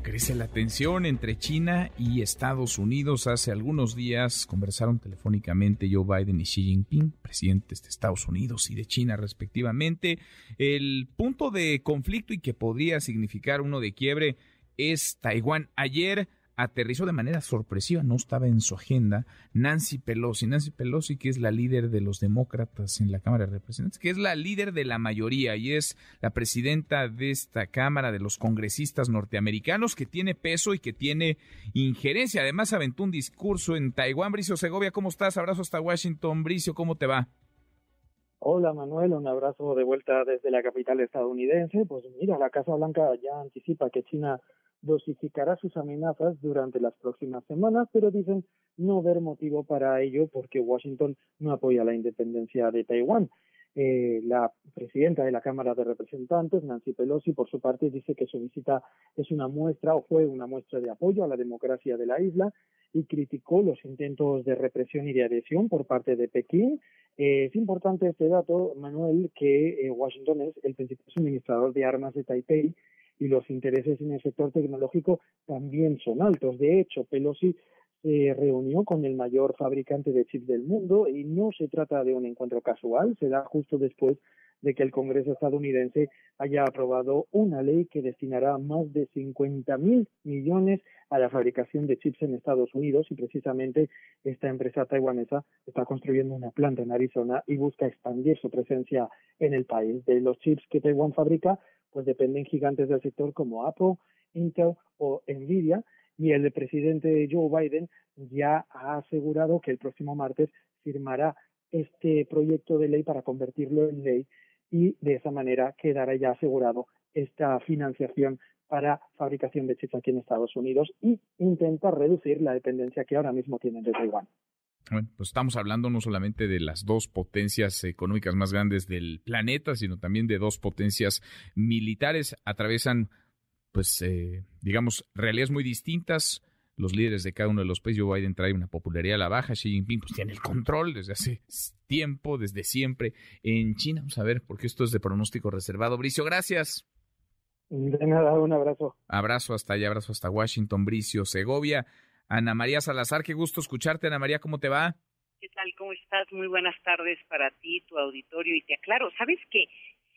Crece la tensión entre China y Estados Unidos. Hace algunos días conversaron telefónicamente Joe Biden y Xi Jinping, presidentes de Estados Unidos y de China respectivamente. El punto de conflicto y que podría significar uno de quiebre es Taiwán. Ayer aterrizó de manera sorpresiva, no estaba en su agenda, Nancy Pelosi. Nancy Pelosi, que es la líder de los demócratas en la Cámara de Representantes, que es la líder de la mayoría y es la presidenta de esta Cámara de los congresistas norteamericanos, que tiene peso y que tiene injerencia. Además, aventó un discurso en Taiwán. Bricio Segovia, ¿cómo estás? Abrazo hasta Washington. Bricio, ¿cómo te va? Hola Manuel, un abrazo de vuelta desde la capital estadounidense. Pues mira, la Casa Blanca ya anticipa que China dosificará sus amenazas durante las próximas semanas, pero dicen no ver motivo para ello porque Washington no apoya la independencia de Taiwán. Eh, la presidenta de la Cámara de Representantes, Nancy Pelosi, por su parte, dice que su visita es una muestra o fue una muestra de apoyo a la democracia de la isla y criticó los intentos de represión y de adhesión por parte de Pekín. Eh, es importante este dato, Manuel, que eh, Washington es el principal suministrador de armas de Taipei y los intereses en el sector tecnológico también son altos. De hecho, Pelosi se reunió con el mayor fabricante de chips del mundo y no se trata de un encuentro casual, se da justo después de que el Congreso estadounidense haya aprobado una ley que destinará más de 50 mil millones a la fabricación de chips en Estados Unidos y precisamente esta empresa taiwanesa está construyendo una planta en Arizona y busca expandir su presencia en el país. De los chips que Taiwán fabrica, pues dependen gigantes del sector como Apple, Intel o Nvidia y el presidente Joe Biden ya ha asegurado que el próximo martes firmará este proyecto de ley para convertirlo en ley y de esa manera quedará ya asegurado esta financiación para fabricación de chips aquí en Estados Unidos y intentar reducir la dependencia que ahora mismo tienen de Taiwán. Bueno, pues estamos hablando no solamente de las dos potencias económicas más grandes del planeta, sino también de dos potencias militares. Atravesan, pues, eh, digamos, realidades muy distintas. Los líderes de cada uno de los países, Joe Biden trae una popularidad a la baja, Xi Jinping pues, tiene el control desde hace tiempo, desde siempre en China. Vamos a ver, porque esto es de pronóstico reservado. Bricio, gracias. De nada, un abrazo. Abrazo hasta allá, abrazo hasta Washington, Bricio, Segovia. Ana María Salazar, qué gusto escucharte. Ana María, ¿cómo te va? ¿Qué tal? ¿Cómo estás? Muy buenas tardes para ti, tu auditorio. Y te aclaro, ¿sabes qué?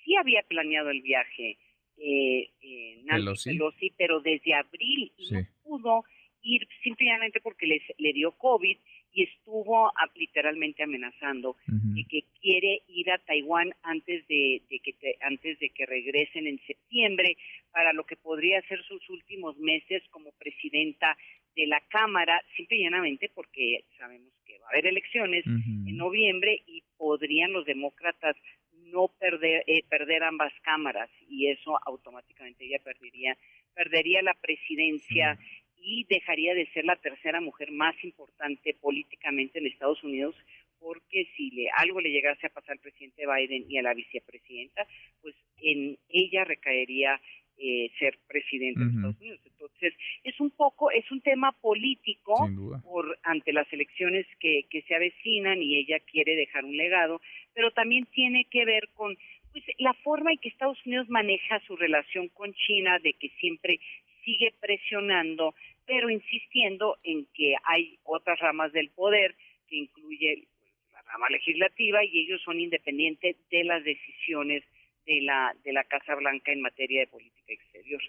Sí había planeado el viaje eh, eh, Nancy Pelosi. pero desde abril no pudo ir simplemente porque les, le dio COVID y estuvo literalmente amenazando y que quiere ir a Taiwán antes de, que antes de que regresen en septiembre para lo que podría ser sus últimos meses como presidenta de la Cámara, simple y llanamente porque sabemos que va a haber elecciones en noviembre y podrían los demócratas no perder eh, perder ambas cámaras y eso automáticamente ella perdería perdería la presidencia y dejaría de ser la tercera mujer más importante políticamente en Estados Unidos porque si le, algo le llegase a pasar al presidente Biden y a la vicepresidenta, pues en ella recaería eh, ser presidente de Estados Unidos. Entonces, es un poco, es un tema político por ante las elecciones que, que se avecinan y ella quiere dejar un legado, pero también tiene que ver con pues la forma en que Estados Unidos maneja su relación con China, de que siempre sigue presionando, pero insistiendo en que hay otras ramas del poder, que incluye la rama legislativa, y ellos son independientes de las decisiones de la, de la Casa Blanca en materia de política exterior.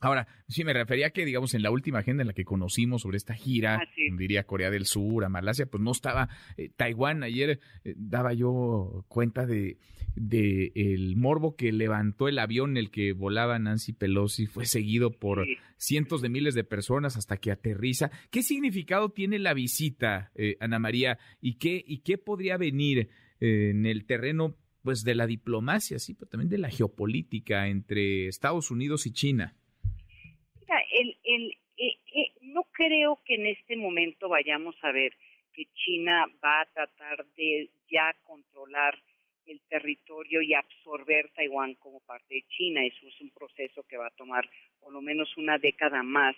Ahora, sí, me refería que, digamos, en la última agenda en la que conocimos sobre esta gira, diría Corea del Sur, a Malasia, pues no estaba eh, Taiwán. Ayer eh, daba yo cuenta de, de el morbo que levantó el avión en el que volaba Nancy Pelosi, fue seguido por cientos de miles de personas hasta que aterriza. ¿Qué significado tiene la visita, eh, Ana María? ¿Y qué, y qué podría venir en el terreno pues de la diplomacia, sí, pero también de la geopolítica entre Estados Unidos y China? El, eh, eh, no creo que en este momento vayamos a ver que China va a tratar de ya controlar el territorio y absorber Taiwán como parte de China. Eso es un proceso que va a tomar por lo menos una década más.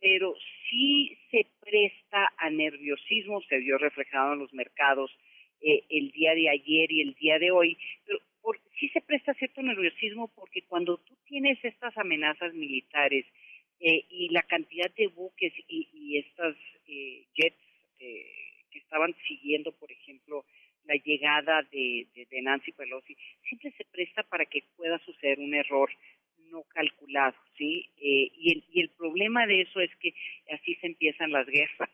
Pero sí se presta a nerviosismo, se vio reflejado en los mercados eh, el día de ayer y el día de hoy, pero sí se presta cierto nerviosismo porque cuando tú tienes estas amenazas militares eh, y la cantidad de buques y, y estas eh, jets que estaban siguiendo, por ejemplo, la llegada de, de, Nancy Pelosi, siempre se presta para que pueda suceder un error no calculado, ¿sí? y, el, y el problema de eso es que así se empiezan las guerras.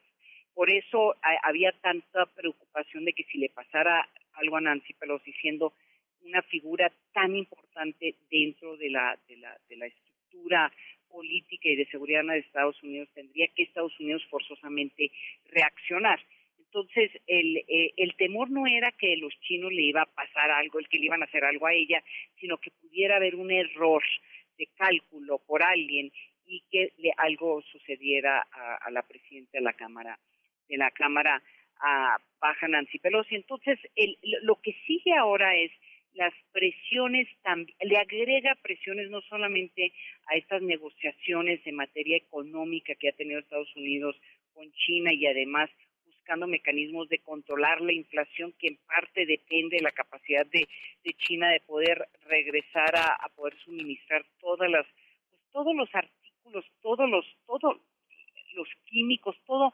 Por eso había tanta preocupación de que si le pasara algo a Nancy Pelosi siendo una figura tan importante dentro de la, de la, de la estructura política y de seguridad de Estados Unidos, tendría que Estados Unidos forzosamente reaccionar. Entonces, el, eh, el temor no era que los chinos le iba a pasar algo, el que le iban a hacer algo a ella, sino que pudiera haber un error de cálculo por alguien y que le, algo sucediera a, a la presidenta de la Cámara de la Cámara a Baja Nancy Pelosi. Entonces, el, lo que sigue ahora es las presiones, le agrega presiones no solamente a estas negociaciones en materia económica que ha tenido Estados Unidos con China y además buscando mecanismos de controlar la inflación que en parte depende de la capacidad de, China de poder regresar a, poder suministrar todas las pues, todos los artículos, todos los todos los químicos, todo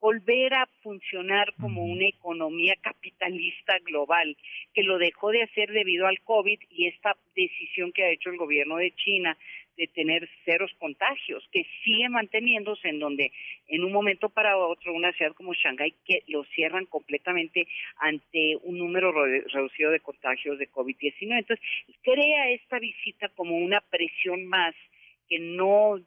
volver a funcionar como una economía capitalista global, que lo dejó de hacer debido al COVID y esta decisión que ha hecho el gobierno de China de tener ceros contagios, que sigue manteniéndose en donde en un momento para otro una ciudad como Shanghái que lo cierran completamente ante un número reducido de contagios de COVID-19. Entonces, crea esta visita como una presión más que no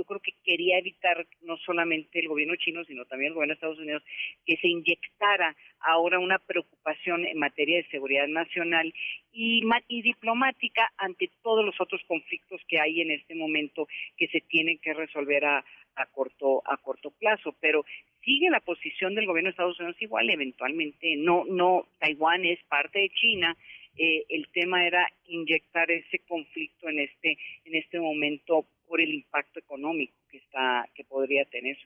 yo creo que quería evitar no solamente el gobierno chino, sino también el gobierno de Estados Unidos, que se inyectara ahora una preocupación en materia de seguridad nacional y, diplomática ante todos los otros conflictos que hay en este momento que se tienen que resolver a, a corto a corto plazo, pero sigue la posición del gobierno de Estados Unidos igual, eventualmente no no Taiwán es parte de China eh, el tema era inyectar ese conflicto en este en este momento por el impacto económico que está que podría tener.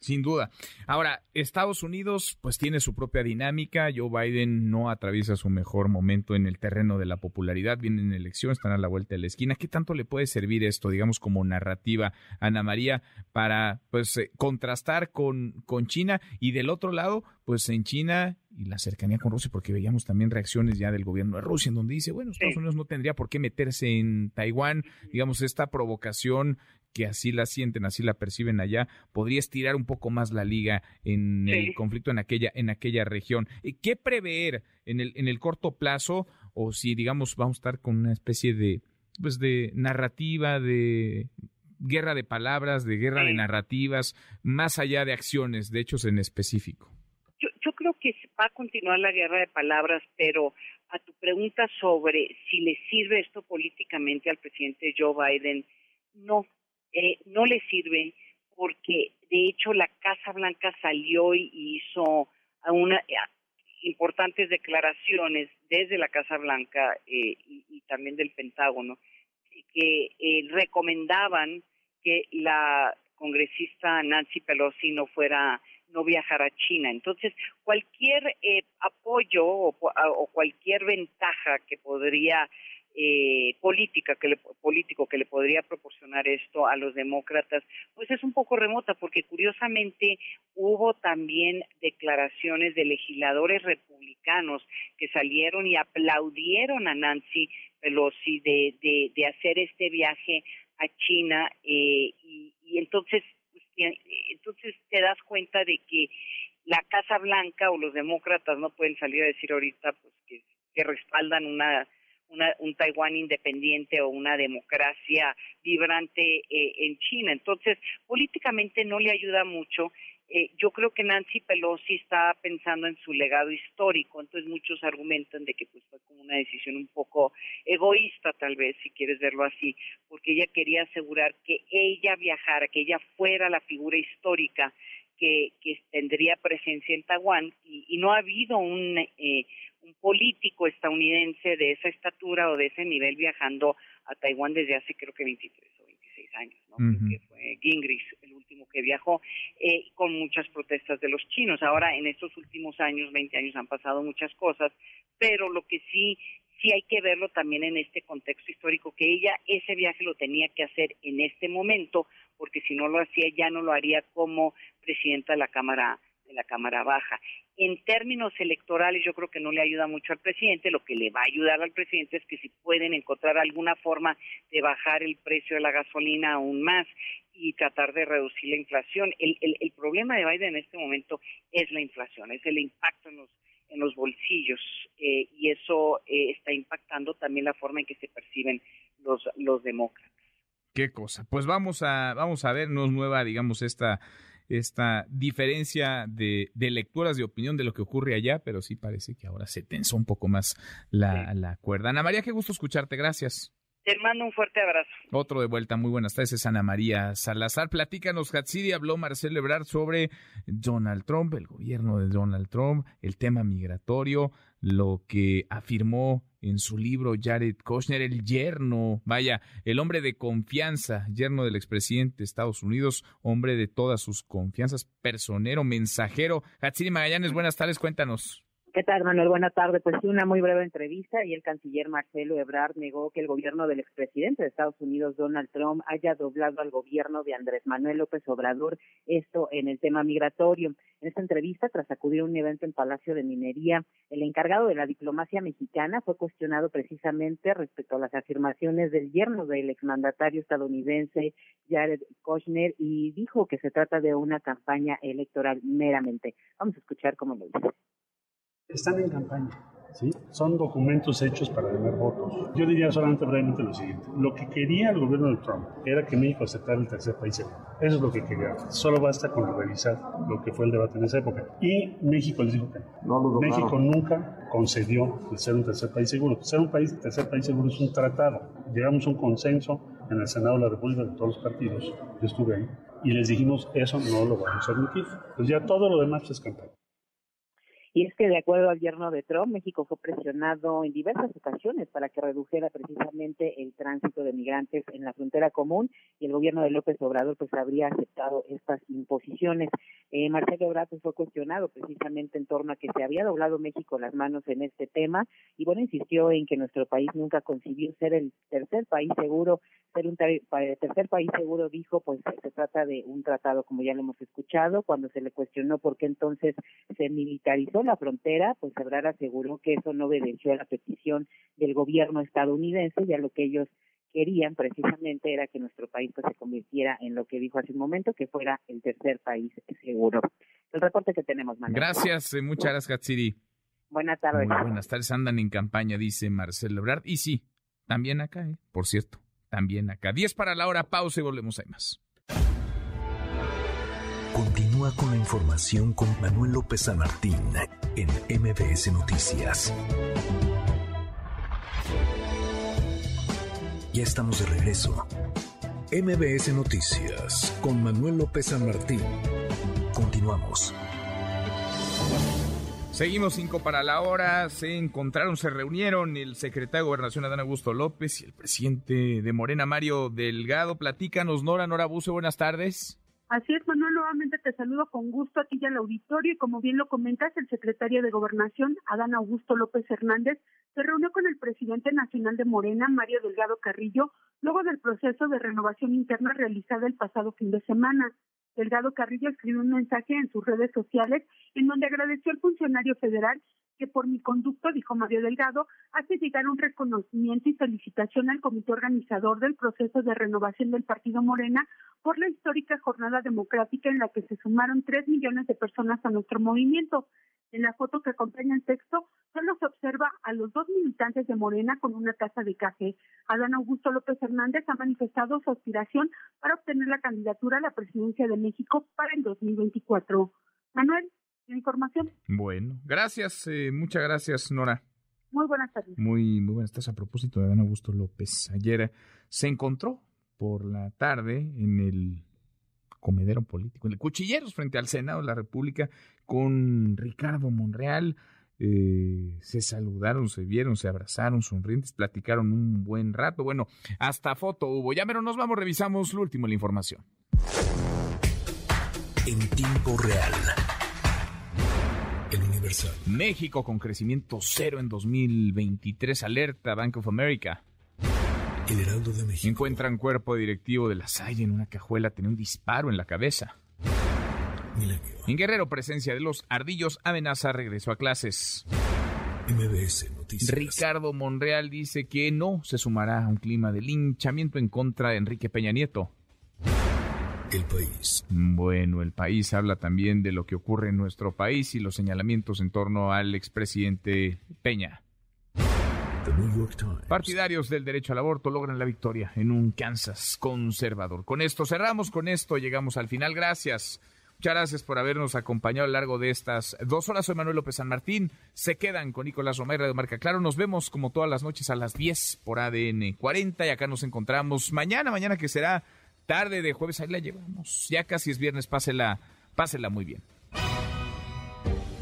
Sin duda. Ahora, Estados Unidos pues tiene su propia dinámica. Joe Biden no atraviesa su mejor momento en el terreno de la popularidad. Vienen elecciones, están a la vuelta de la esquina. ¿Qué tanto le puede servir esto, digamos, como narrativa, Ana María, para pues eh, contrastar con, con China? Y del otro lado, pues en China y la cercanía con Rusia, porque veíamos también reacciones ya del gobierno de Rusia, en donde dice, bueno, Estados Unidos no tendría por qué meterse en Taiwán, digamos, esta provocación que así la sienten, así la perciben allá, podría estirar un poco más la liga en el conflicto en aquella, en aquella región. ¿Qué prever en el, en el corto plazo? O si, digamos, vamos a estar con una especie de, pues, de narrativa, de guerra de palabras, de guerra de narrativas, más allá de acciones, de hechos en específico. Yo, yo va a continuar la guerra de palabras, pero a tu pregunta sobre si le sirve esto políticamente al presidente Joe Biden, no, eh, no le sirve porque de hecho la Casa Blanca salió y hizo una, importantes declaraciones desde la Casa Blanca eh, y, también del Pentágono que eh, recomendaban que la congresista Nancy Pelosi no fuera no viajara a China. Entonces, cualquier eh, apoyo o, cualquier ventaja que podría eh, política que le, político que le podría proporcionar esto a los demócratas, pues es un poco remota, porque curiosamente hubo también declaraciones de legisladores republicanos que salieron y aplaudieron a Nancy Pelosi de, de, hacer este viaje a China eh, y, entonces entonces te das cuenta de que la Casa Blanca o los demócratas no pueden salir a decir ahorita pues que, que respaldan una un Taiwán independiente o una democracia vibrante eh, en China. Entonces, políticamente no le ayuda mucho. Eh, yo creo que Nancy Pelosi está pensando en su legado histórico, entonces muchos argumentan de que pues fue como una decisión un poco egoísta tal vez, si quieres verlo así, porque ella quería asegurar que ella viajara, que ella fuera la figura histórica que, que tendría presencia en Taiwán y, y no ha habido un eh, un político estadounidense de esa estatura o de ese nivel viajando a Taiwán desde hace creo que 23 o 26 años, ¿no? que fue Gingrich que viajó, eh, con muchas protestas de los chinos. Ahora, en estos últimos años, 20 años, han pasado muchas cosas, pero lo que sí sí hay que verlo también en este contexto histórico, que ella ese viaje lo tenía que hacer en este momento, porque si no lo hacía ya no lo haría como presidenta de la Cámara de la Cámara Baja. En términos electorales yo creo que no le ayuda mucho al presidente, lo que le va a ayudar al presidente es que si pueden encontrar alguna forma de bajar el precio de la gasolina aún más y tratar de reducir la inflación. El, el, problema de Biden en este momento es la inflación, es el impacto en los en los bolsillos eh, y eso eh, está impactando también la forma en que se perciben los los demócratas. Qué cosa. Pues vamos a vamos a vernos nueva, digamos esta esta diferencia de, lecturas de opinión de lo que ocurre allá, pero sí parece que ahora se tensó un poco más la, la cuerda. Ana María, qué gusto escucharte, gracias. Te mando un fuerte abrazo. Otro de vuelta, muy buenas tardes, es Ana María Salazar. Platícanos, Hatsidi, habló Marcelo Ebrard sobre Donald Trump, el gobierno de Donald Trump, el tema migratorio, lo que afirmó en su libro Jared Kushner, el yerno, vaya, el hombre de confianza, yerno del expresidente de Estados Unidos, hombre de todas sus confianzas, personero, mensajero. Hatsiri Magallanes, buenas tardes, cuéntanos. ¿Qué tal, Manuel? Buenas tardes. Pues una muy breve entrevista y el canciller Marcelo Ebrard negó que el gobierno del expresidente de Estados Unidos, Donald Trump, haya doblado al gobierno de Andrés Manuel López Obrador, esto en el tema migratorio. En esta entrevista, tras acudir a un evento en Palacio de Minería, el encargado de la diplomacia mexicana fue cuestionado precisamente respecto a las afirmaciones del yerno del exmandatario estadounidense Jared Kushner y dijo que se trata de una campaña electoral meramente. Vamos a escuchar cómo lo dice están en campaña. ¿Sí? Son documentos hechos para ganar votos. Yo diría solamente brevemente lo siguiente. Lo que quería el gobierno de Trump era que México aceptara el tercer país seguro. Eso es lo que quería. Solo basta con revisar lo que fue el debate en esa época. Y México les dijo que no. México nunca concedió el ser un tercer país seguro. Ser un país, tercer país seguro es un tratado. Llegamos a un consenso en el Senado de la República de todos los partidos. Yo estuve ahí. Y les dijimos, eso no lo vamos a admitir. Pues ya todo lo demás es campaña. Y es que de acuerdo al gobierno de Trump, México fue presionado en diversas ocasiones para que redujera precisamente el tránsito de migrantes en la frontera común y el gobierno de López Obrador pues habría aceptado estas imposiciones. Eh, Marcelo Ebrard pues, fue cuestionado precisamente en torno a que se había doblado México las manos en este tema y bueno, insistió en que nuestro país nunca concibió ser el tercer país seguro, ser un tercer país seguro, dijo, pues se trata de un tratado como ya lo hemos escuchado, cuando se le cuestionó por qué entonces se militarizó la frontera, pues Ebrard aseguró que eso no obedeció a la petición del gobierno estadounidense y a lo que ellos querían precisamente era que nuestro país pues, se convirtiera en lo que dijo hace un momento, que fuera el tercer país seguro. El reporte que tenemos, Manuel. Gracias, eh, muchas gracias, Gatsiri. Buenas tardes. buenas tardes, andan en campaña, dice Marcelo Ebrard. Y sí, también acá, ¿eh? por cierto, también acá. Diez para la hora, pausa y volvemos a más. Continúa con la información con Manuel López San Martín en MBS Noticias. Ya estamos de regreso. MBS Noticias con Manuel López San Martín. Continuamos. Seguimos cinco para la hora. Se encontraron, se reunieron el secretario de Gobernación Adán Augusto López y el presidente de Morena, Mario Delgado. Platícanos, Nora, Nora Buce, buenas tardes. Así es, Manuel, nuevamente te saludo con gusto a ti y al auditorio y como bien lo comentas, el secretario de Gobernación, Adán Augusto López Hernández, se reunió con el presidente nacional de Morena, Mario Delgado Carrillo, luego del proceso de renovación interna realizada el pasado fin de semana. Delgado Carrillo escribió un mensaje en sus redes sociales en donde agradeció al funcionario federal que por mi conducto, dijo Mario Delgado, hace llegar un reconocimiento y felicitación al comité organizador del proceso de renovación del Partido Morena por la histórica jornada democrática en la que se sumaron tres millones de personas a nuestro movimiento. En la foto que acompaña el texto, solo se observa a los dos militantes de Morena con una taza de café. Adán Augusto López Hernández ha manifestado su aspiración para obtener la candidatura a la presidencia de México para el 2024. Manuel, información. Bueno, gracias, eh, muchas gracias, Nora. Muy buenas tardes. Muy, muy buenas tardes. A propósito de Adán Augusto López, ayer se encontró por la tarde en el comedero político, en el Cuchilleros, frente al Senado de la República, con Ricardo Monreal. Eh, se saludaron, se vieron, se abrazaron, sonrientes, platicaron un buen rato. Bueno, hasta foto hubo. Ya, pero nos vamos, revisamos lo último, la información. En tiempo real. El Universal. México con crecimiento cero en 2023, alerta Bank of America. El Heraldo de México. Encuentran cuerpo directivo de la Salle en una cajuela, tiene un disparo en la cabeza. Milenio. En Guerrero, presencia de los ardillos, amenaza regreso a clases. MBS Noticias. Ricardo Monreal dice que no se sumará a un clima de linchamiento en contra de Enrique Peña Nieto. El país. Bueno, el país habla también de lo que ocurre en nuestro país y los señalamientos en torno al expresidente Peña. Partidarios del derecho al aborto logran la victoria en un Kansas conservador. Con esto cerramos, con esto llegamos al final. Gracias. Muchas gracias por habernos acompañado a lo largo de estas dos horas. Soy Manuel López San Martín. Se quedan con Nicolás Romero de Marca Claro. Nos vemos como todas las noches a las 10 por ADN 40 y acá nos encontramos mañana, mañana que será tarde de jueves. Ahí la llevamos. Ya casi es viernes. Pásela, pásela muy bien.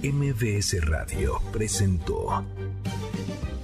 MBS Radio presentó